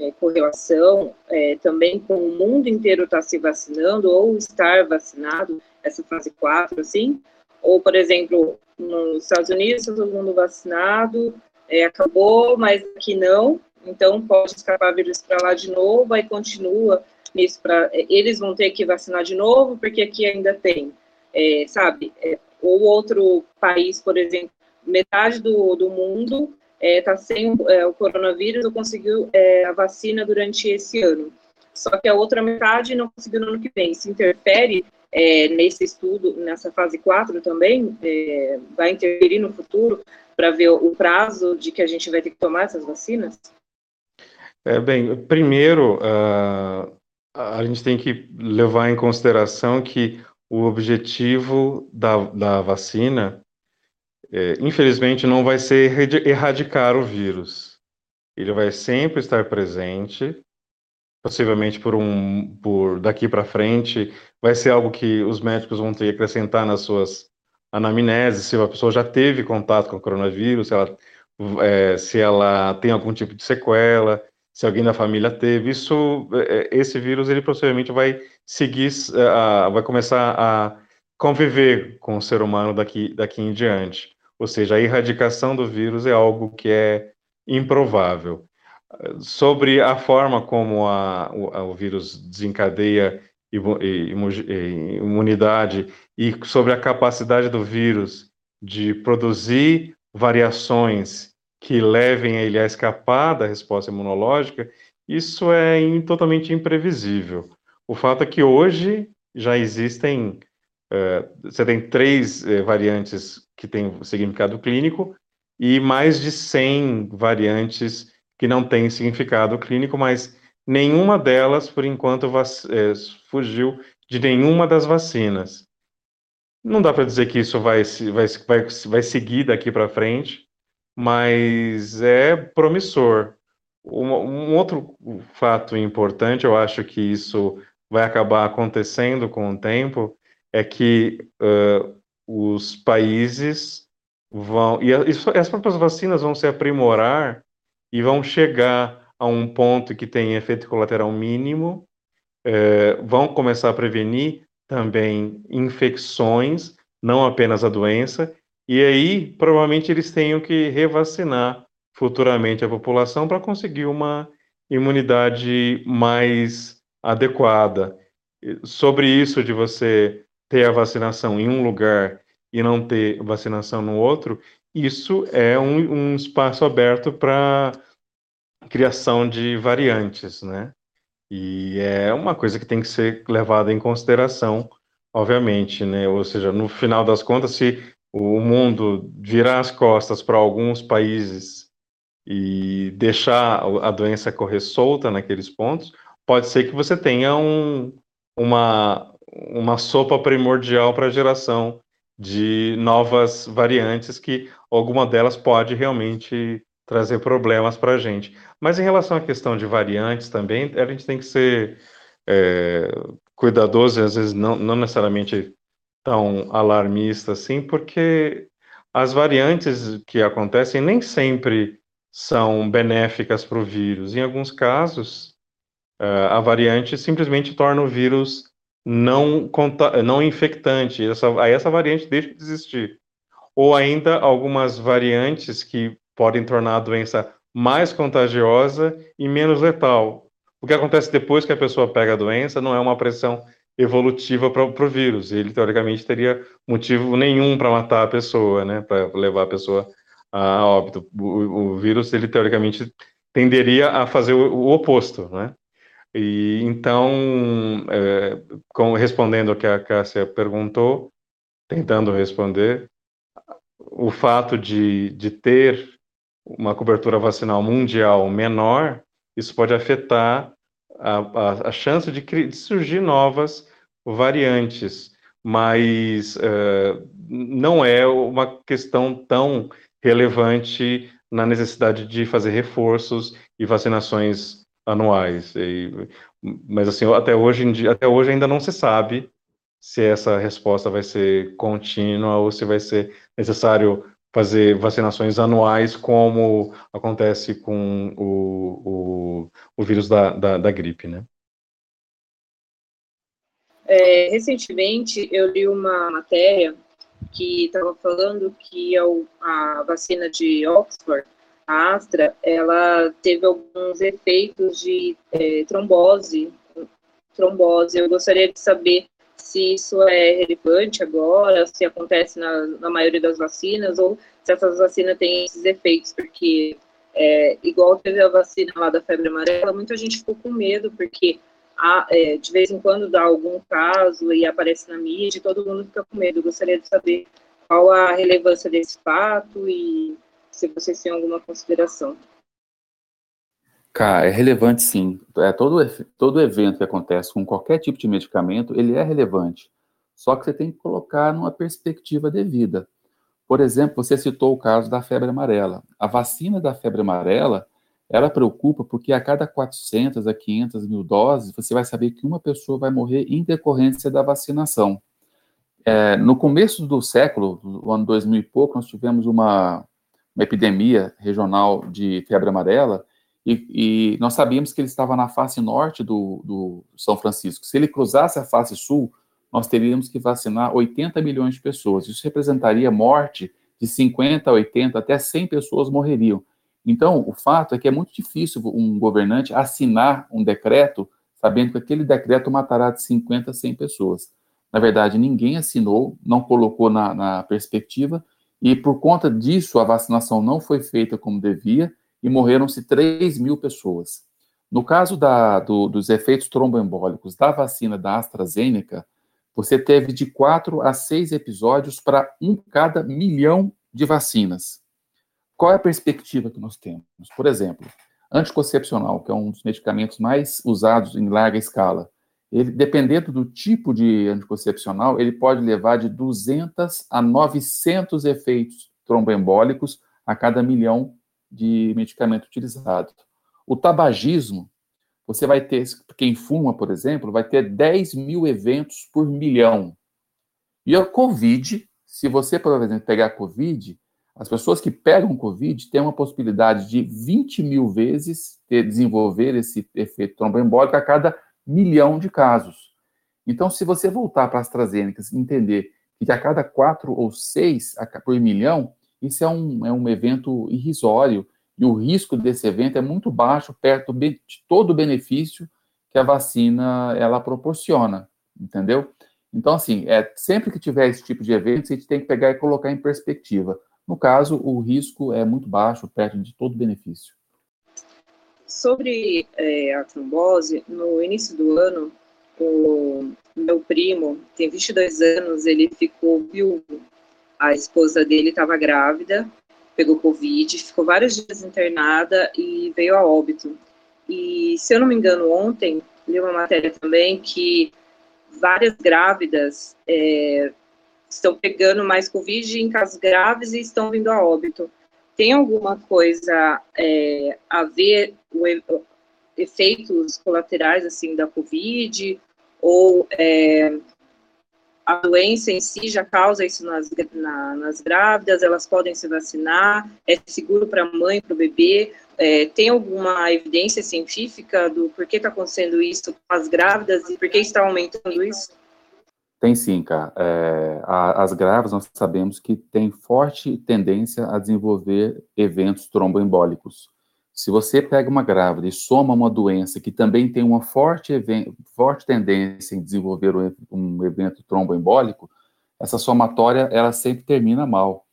é, correlação é, também com o mundo inteiro estar tá se vacinando ou estar vacinado, essa fase 4, assim? Ou, por exemplo, nos Estados Unidos, todo mundo vacinado, é, acabou, mas aqui não, então pode escapar vírus para lá de novo, aí continua nisso para é, eles vão ter que vacinar de novo porque aqui ainda tem, é, sabe? É, ou outro país, por exemplo, metade do, do mundo está é, tá sem é, o coronavírus ou conseguiu é, a vacina durante esse ano. Só que a outra metade não conseguiu no ano que vem. Se interfere é, nesse estudo, nessa fase 4 também, é, vai interferir no futuro para ver o prazo de que a gente vai ter que tomar essas vacinas? É, bem, primeiro, uh, a gente tem que levar em consideração que o objetivo da, da vacina é, infelizmente, não vai ser erradicar o vírus. Ele vai sempre estar presente, possivelmente por um, por daqui para frente, vai ser algo que os médicos vão ter que acrescentar nas suas anamneses, se a pessoa já teve contato com o coronavírus, se ela, é, se ela tem algum tipo de sequela, se alguém da família teve, isso, é, esse vírus, ele possivelmente vai seguir, a, vai começar a conviver com o ser humano daqui, daqui em diante. Ou seja, a erradicação do vírus é algo que é improvável. Sobre a forma como a, o, o, vírus desencadeia imunidade e sobre a capacidade do vírus de produzir variações que levem ele a escapar da resposta imunológica, isso é totalmente imprevisível. O fato é que hoje já existem, uh, você tem três uh, variantes que tem significado clínico, e mais de 100 variantes que não têm significado clínico, mas nenhuma delas, por enquanto, é, fugiu de nenhuma das vacinas. Não dá para dizer que isso vai, vai, vai, vai seguir daqui para frente, mas é promissor. Um, um, outro fato importante, eu acho que isso vai acabar acontecendo com o tempo, é que uh, os países vão. E, as próprias vacinas vão se aprimorar e vão chegar a um ponto que tem efeito colateral mínimo, uh, vão começar a prevenir também infecções, não apenas a doença, e aí provavelmente eles tenham que revacinar futuramente a população para conseguir uma imunidade mais adequada. Sobre isso de você ter a vacinação em um lugar e não ter vacinação no outro, isso é um, um espaço aberto para criação de variantes, né? E é uma coisa que tem que ser levada em consideração, obviamente, né? Ou seja, no final das contas, se o mundo virar as costas para alguns países e deixar a doença correr solta naqueles pontos, pode ser que você tenha um, uma, uma sopa primordial para a geração de novas variantes que alguma delas pode realmente trazer problemas para a gente. Mas em relação à questão de variantes também, a gente tem que ser é, cuidadoso e às vezes não, não necessariamente tão alarmista assim, porque as variantes que acontecem nem sempre são benéficas para o vírus. Em alguns casos, é, a variante simplesmente torna o vírus não, não infectante. Essa, aí essa variante deixa de existir. Ou ainda algumas variantes que podem tornar a doença mais contagiosa e menos letal. O que acontece depois que a pessoa pega a doença não é uma pressão evolutiva para o vírus. Ele, teoricamente, teria motivo nenhum para matar a pessoa, né? Para levar a pessoa a óbito. O, o, vírus, ele, teoricamente, tenderia a fazer o, o oposto, né? E, então, é, com, respondendo ao que a Cássia perguntou, tentando responder, o fato de, de ter uma cobertura vacinal mundial menor, isso pode afetar a, a, a chance de, de, surgir novas variantes, mas uh, não é uma questão tão relevante na necessidade de fazer reforços e vacinações anuais. E, mas assim, até hoje, até hoje ainda não se sabe se essa resposta vai ser contínua ou se vai ser necessário fazer vacinações anuais, como acontece com o, o, o vírus da, da, da, gripe, né? É, recentemente, eu li uma matéria que estava falando que a, vacina de Oxford, a Astra, ela teve alguns efeitos de é, trombose, trombose. Eu gostaria de saber se isso é relevante agora, se acontece na, na maioria das vacinas, ou se essas vacinas têm esses efeitos, porque é, igual teve a vacina lá da febre amarela, muita gente ficou com medo, porque é, de vez em quando dá algum caso e aparece na mídia, e todo mundo fica com medo. Eu gostaria de saber qual a relevância desse fato e se vocês têm alguma consideração. Cara, é relevante sim. É, todo, todo evento que acontece com qualquer tipo de medicamento, ele é relevante. Só que você tem que colocar numa perspectiva devida. Por exemplo, você citou o caso da febre amarela. A vacina da febre amarela, ela preocupa porque a cada 400 a 500 mil doses, você vai saber que uma pessoa vai morrer em decorrência da vacinação. É, no começo do século, no ano 2000 e pouco, nós tivemos uma, uma epidemia regional de febre amarela, e, e, nós sabíamos que ele estava na face norte do, do, São Francisco. Se ele cruzasse a face sul, nós teríamos que vacinar 80 milhões de pessoas. Isso representaria morte de 50, 80, até 100 pessoas morreriam. Então, o fato é que é muito difícil um governante assinar um decreto sabendo que aquele decreto matará de 50 a 100 pessoas. Na verdade, ninguém assinou, não colocou na, na perspectiva, e por conta disso, a vacinação não foi feita como devia, e morreram-se 3 mil pessoas. No caso da, do, dos efeitos tromboembólicos da vacina da AstraZeneca, você teve de 4 a 6 episódios para um cada milhão de vacinas. Qual é a perspectiva que nós temos? Por exemplo, anticoncepcional, que é um dos medicamentos mais usados em larga escala, ele, dependendo do tipo de anticoncepcional, ele pode levar de 200 a 900 efeitos tromboembólicos a cada milhão de medicamento utilizado. O tabagismo, você vai ter, quem fuma, por exemplo, vai ter 10 mil eventos por milhão. E a Covid, se você, por exemplo, pegar Covid, as pessoas que pegam Covid têm uma possibilidade de 20 mil vezes ter, desenvolver esse efeito tromboembólico a cada milhão de casos. Então, se você voltar para a AstraZeneca e entender que a cada quatro ou seis por milhão, isso é um, é um evento irrisório e o risco desse evento é muito baixo perto de todo o benefício que a vacina ela proporciona, entendeu? Então, assim, é, sempre que tiver esse tipo de evento, a gente tem que pegar e colocar em perspectiva. No caso, o risco é muito baixo perto de todo benefício. Sobre é, a trombose, no início do ano, o meu primo, tem 22 anos, ele ficou viúvo. A esposa dele estava grávida, pegou Covid, ficou vários dias internada e veio a óbito. E, se eu não me engano, ontem, li uma matéria também que várias grávidas é, estão pegando mais Covid em casos graves e estão vindo a óbito tem alguma coisa é, a ver com efeitos colaterais assim da Covid ou é, a doença em si já causa isso nas, na, nas grávidas, elas podem se vacinar, é seguro para a mãe, para o bebê, é, tem alguma evidência científica do porquê está acontecendo isso com as grávidas e por que está aumentando isso? Tem sim, cara. É, a, as grávidas, nós sabemos que tem forte tendência a desenvolver eventos tromboembólicos. Se você pega uma grávida e soma uma doença que também tem uma forte, forte tendência em desenvolver um, um evento tromboembólico, essa somatória, ela sempre termina mal.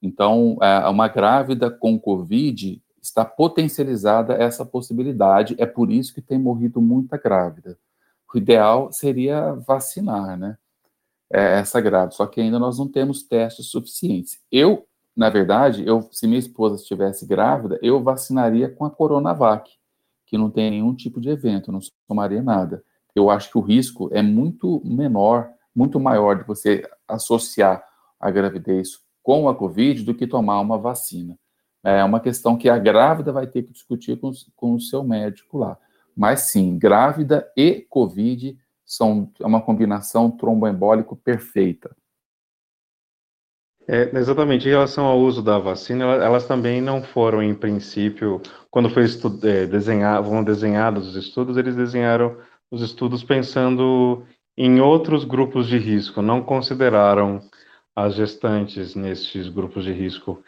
Então, é, uma grávida com Covid está potencializada essa possibilidade, é por isso que tem morrido muita grávida. O ideal seria vacinar, né? é, essa grávida, só que ainda nós não temos testes suficientes. Eu, na verdade, eu, se minha esposa estivesse grávida, eu vacinaria com a Coronavac, que não tem nenhum tipo de evento, não tomaria nada. Eu acho que o risco é muito menor, muito maior de você associar a gravidez com a Covid do que tomar uma vacina. É uma questão que a grávida vai ter que discutir com, com o seu médico lá. Mas sim, grávida e Covid são é uma combinação tromboembólico perfeita. É, exatamente. Em relação ao uso da vacina, elas também não foram, em princípio, quando foi é, desenhar, foram desenhados os estudos, eles desenharam os estudos pensando em outros grupos de risco, não consideraram as gestantes nesses grupos de risco.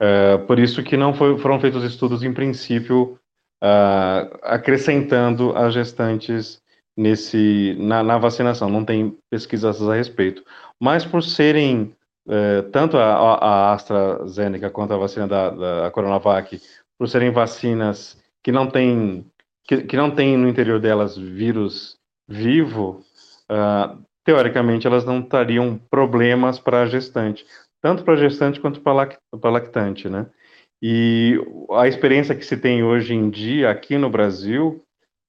É, por isso que não foi, foram feitos estudos, em princípio, uh, acrescentando as gestantes nesse na, na, vacinação, não tem pesquisas a respeito. Mas por serem é, tanto a, a, AstraZeneca quanto a vacina da, da Coronavac, por serem vacinas que não tem que, que não tem no interior delas vírus vivo, uh, teoricamente elas não teriam problemas para a gestante, tanto para a gestante quanto para a lactante, né? E a experiência que se tem hoje em dia aqui no Brasil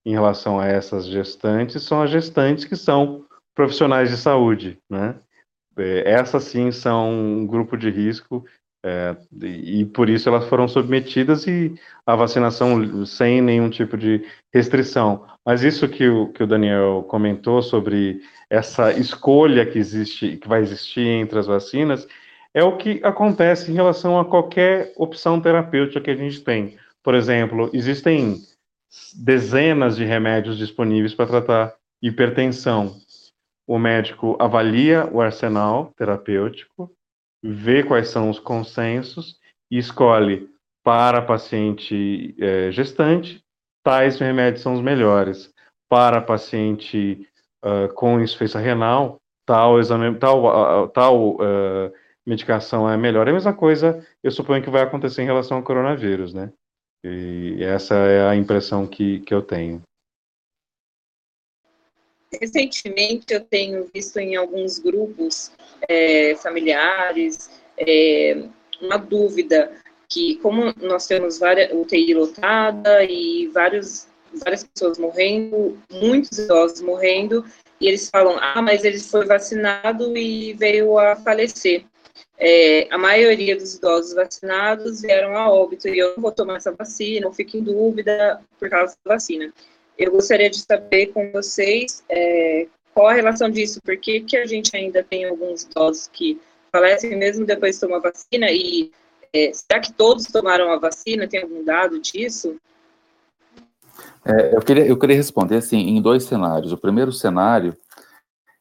em relação a essas gestantes são as gestantes que são profissionais de saúde, né? É, essas sim são um grupo de risco é, e por isso elas foram submetidas e a vacinação sem nenhum tipo de restrição. Mas isso que o, que o Daniel comentou sobre essa escolha que existe, que vai existir entre as vacinas, é o que acontece em relação a qualquer opção terapêutica que a gente tem. Por exemplo, existem dezenas de remédios disponíveis para tratar hipertensão. O médico avalia o arsenal terapêutico, vê quais são os consensos e escolhe para paciente é, gestante, tais remédios são os melhores. Para paciente uh, com insuficiência renal, tal exame, tal, uh, tal uh, medicação é melhor. É a mesma coisa, eu suponho que vai acontecer em relação ao coronavírus, né? E essa é a impressão que, que eu tenho. Recentemente eu tenho visto em alguns grupos é, familiares é, uma dúvida que como nós temos várias UTI lotada e vários, várias pessoas morrendo, muitos idosos morrendo, e eles falam, ah, mas ele foi vacinado e veio a falecer. É, a maioria dos idosos vacinados vieram a óbito e eu não vou tomar essa vacina, não fico em dúvida por causa da vacina. Eu gostaria de saber com vocês é, qual a relação disso, por que, que a gente ainda tem alguns idosos que falecem mesmo depois de tomar vacina e é, será que todos tomaram a vacina? Tem algum dado disso? É, eu, queria, eu queria responder assim, em dois cenários. O primeiro cenário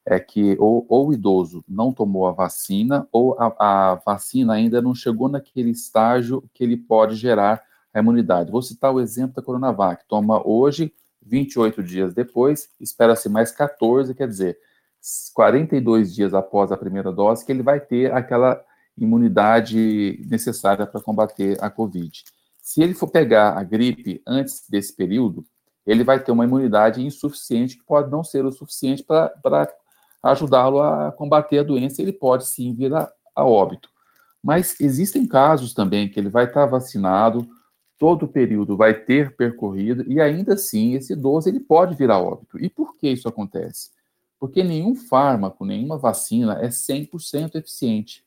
é que ou, ou o idoso não tomou a vacina, ou a, a, vacina ainda não chegou naquele estágio que ele pode gerar a imunidade. Vou citar o exemplo da Coronavac. Toma hoje, 28 dias depois, espera-se mais 14, quer dizer, 42 dias após a primeira dose, que ele vai ter aquela imunidade necessária para combater a Covid. Se ele for pegar a gripe antes desse período, ele vai ter uma imunidade insuficiente, que pode não ser o suficiente para ajudá-lo a combater a doença, ele pode sim vir a, a óbito. Mas existem casos também que ele vai estar vacinado, todo o período vai ter percorrido, e ainda assim esse idoso ele pode vir a óbito. E por que isso acontece? Porque nenhum fármaco, nenhuma vacina é 100% eficiente.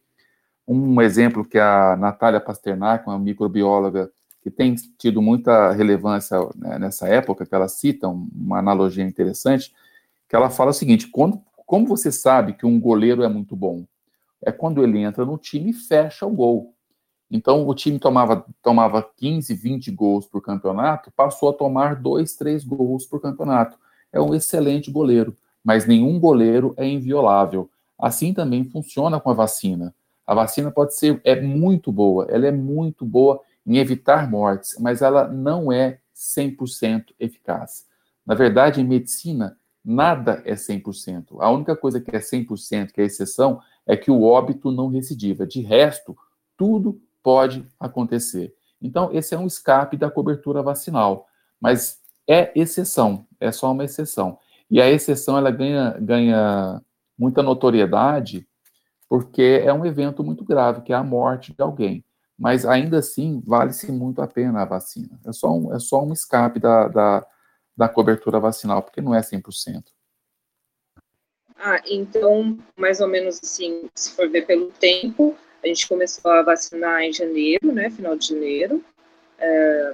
Um exemplo que a Natália Pasternak, uma microbióloga que tem tido muita relevância né, nessa época, que ela cita uma analogia interessante, que ela fala o seguinte: quando, como você sabe que um goleiro é muito bom? É quando ele entra no time e fecha o gol. Então, o time tomava, tomava 15, 20 gols por campeonato, passou a tomar 2, 3 gols por campeonato. É um excelente goleiro, mas nenhum goleiro é inviolável. Assim também funciona com a vacina. A vacina pode ser, é muito boa, ela é muito boa em evitar mortes, mas ela não é 100% eficaz. Na verdade, em medicina, nada é 100%. A única coisa que é 100%, que é exceção, é que o óbito não recidiva. De resto, tudo pode acontecer. Então, esse é um escape da cobertura vacinal, mas é exceção, é só uma exceção. E a exceção ela ganha, ganha muita notoriedade porque é um evento muito grave, que é a morte de alguém. Mas ainda assim, vale-se muito a pena a vacina. É só um, é só um escape da, da da cobertura vacinal, porque não é 100%. Ah, então, mais ou menos assim, se for ver pelo tempo, a gente começou a vacinar em janeiro, né, final de janeiro. É,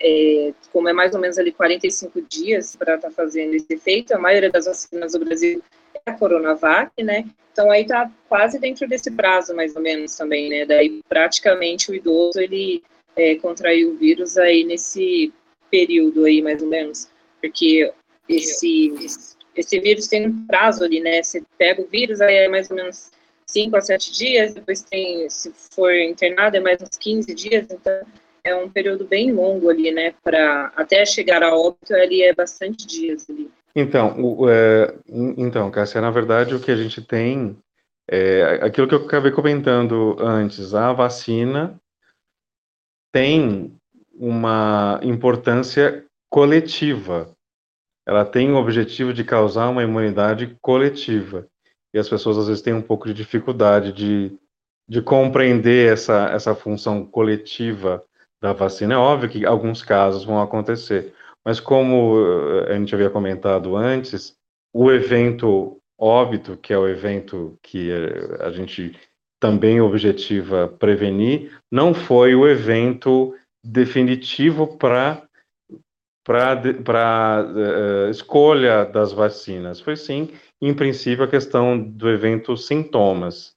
é, como é mais ou menos ali 45 dias para estar tá fazendo esse efeito, a maioria das vacinas do Brasil é a Coronavac, né? Então aí está quase dentro desse prazo, mais ou menos também, né? Daí praticamente o idoso ele é, contraiu o vírus aí nesse período aí, mais ou menos? Porque esse, esse vírus tem um prazo ali, né? Você pega o vírus, aí é mais ou menos 5 a 7 dias, depois tem, se for internado, é mais uns 15 dias, então é um período bem longo ali, né? Para até chegar a óbito, ali é bastante dias ali. Então, o, é, então, Cássia, na verdade o que a gente tem é aquilo que eu acabei comentando antes, a vacina tem uma importância coletiva. Ela tem o objetivo de causar uma imunidade coletiva. E as pessoas às vezes têm um pouco de dificuldade de, de compreender essa, essa função coletiva da vacina. É óbvio que alguns casos vão acontecer, mas como eh, a gente havia comentado antes, o evento óbito, que é o evento que eh, a gente também objetiva prevenir, não foi o evento definitivo para para uh, escolha das vacinas. Foi sim, em princípio, a questão do evento sintomas.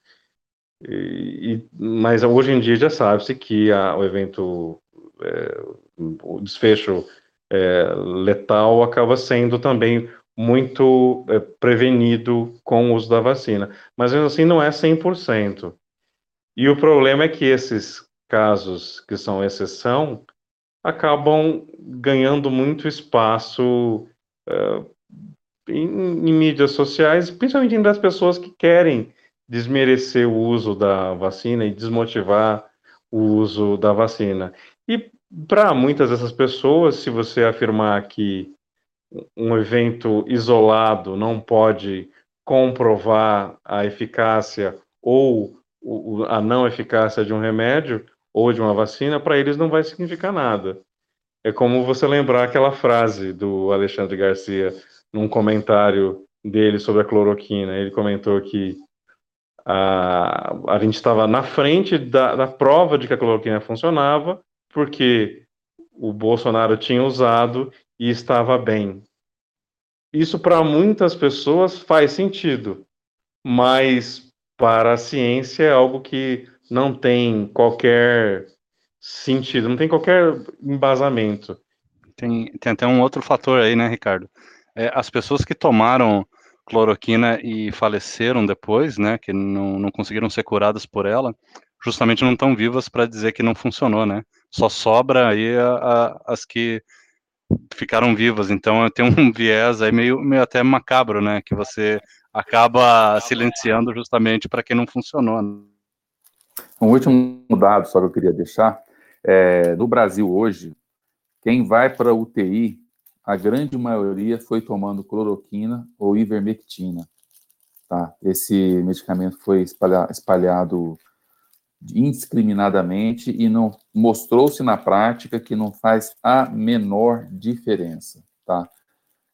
E, mas hoje em dia já sabe-se que a, o evento, é, o desfecho é, letal acaba sendo também muito é, prevenido com o uso da vacina. Mas assim não é 100%. E o problema é que esses casos que são exceção acabam ganhando muito espaço uh, em, em, mídias sociais, principalmente entre as pessoas que querem desmerecer o uso da vacina e desmotivar o uso da vacina. E para muitas dessas pessoas, se você afirmar que um evento isolado não pode comprovar a eficácia ou a não eficácia de um remédio ou de uma vacina, para eles não vai significar nada. É como você lembrar aquela frase do Alexandre Garcia num comentário dele sobre a cloroquina. Ele comentou que a, a gente estava na frente da, da prova de que a cloroquina funcionava, porque o Bolsonaro tinha usado e estava bem. Isso para muitas pessoas faz sentido, mas para a ciência é algo que não tem qualquer sentido, não tem qualquer embasamento. Tem, tem até um outro fator aí, né, Ricardo? É, as pessoas que tomaram cloroquina e faleceram depois, né, que não, não conseguiram ser curadas por ela, justamente não estão vivas para dizer que não funcionou, né? Só sobra aí a, a, as que ficaram vivas. Então tem um viés aí meio, meio até macabro, né? Que você acaba silenciando justamente para quem não funcionou. Né? Um último dado só que eu queria deixar. É, no Brasil hoje, quem vai para UTI, a grande maioria foi tomando cloroquina ou ivermectina. Tá? Esse medicamento foi espalhado indiscriminadamente e não mostrou-se na prática que não faz a menor diferença, tá?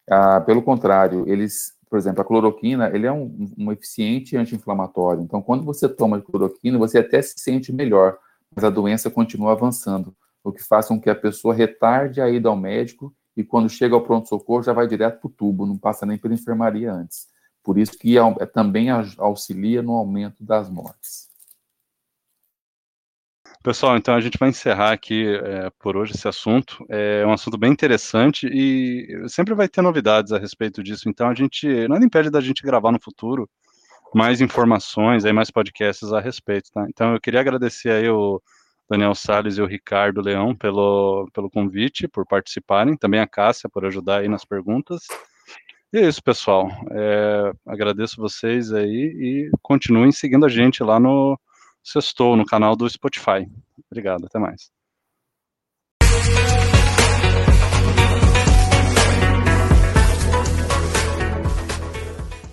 Ah, pelo contrário, eles, por exemplo, a cloroquina, ele é um, um eficiente anti-inflamatório. Então, quando você toma cloroquina, você até se sente melhor, mas a doença continua avançando, o que faz com que a pessoa retarde a ida ao médico e quando chega ao pronto-socorro já vai direto para o tubo, não passa nem pela enfermaria antes. Por isso que também auxilia no aumento das mortes. Pessoal, então a gente vai encerrar aqui é, por hoje esse assunto. É um assunto bem interessante e sempre vai ter novidades a respeito disso. Então a gente nada impede da gente gravar no futuro mais informações, aí mais podcasts a respeito, tá? Então eu queria agradecer aí o Daniel Sales e o Ricardo Leão pelo, pelo convite, por participarem, também a Cássia por ajudar aí nas perguntas. E é isso, pessoal. É, agradeço vocês aí e continuem seguindo a gente lá no Sextou no canal do Spotify. Obrigado, até mais.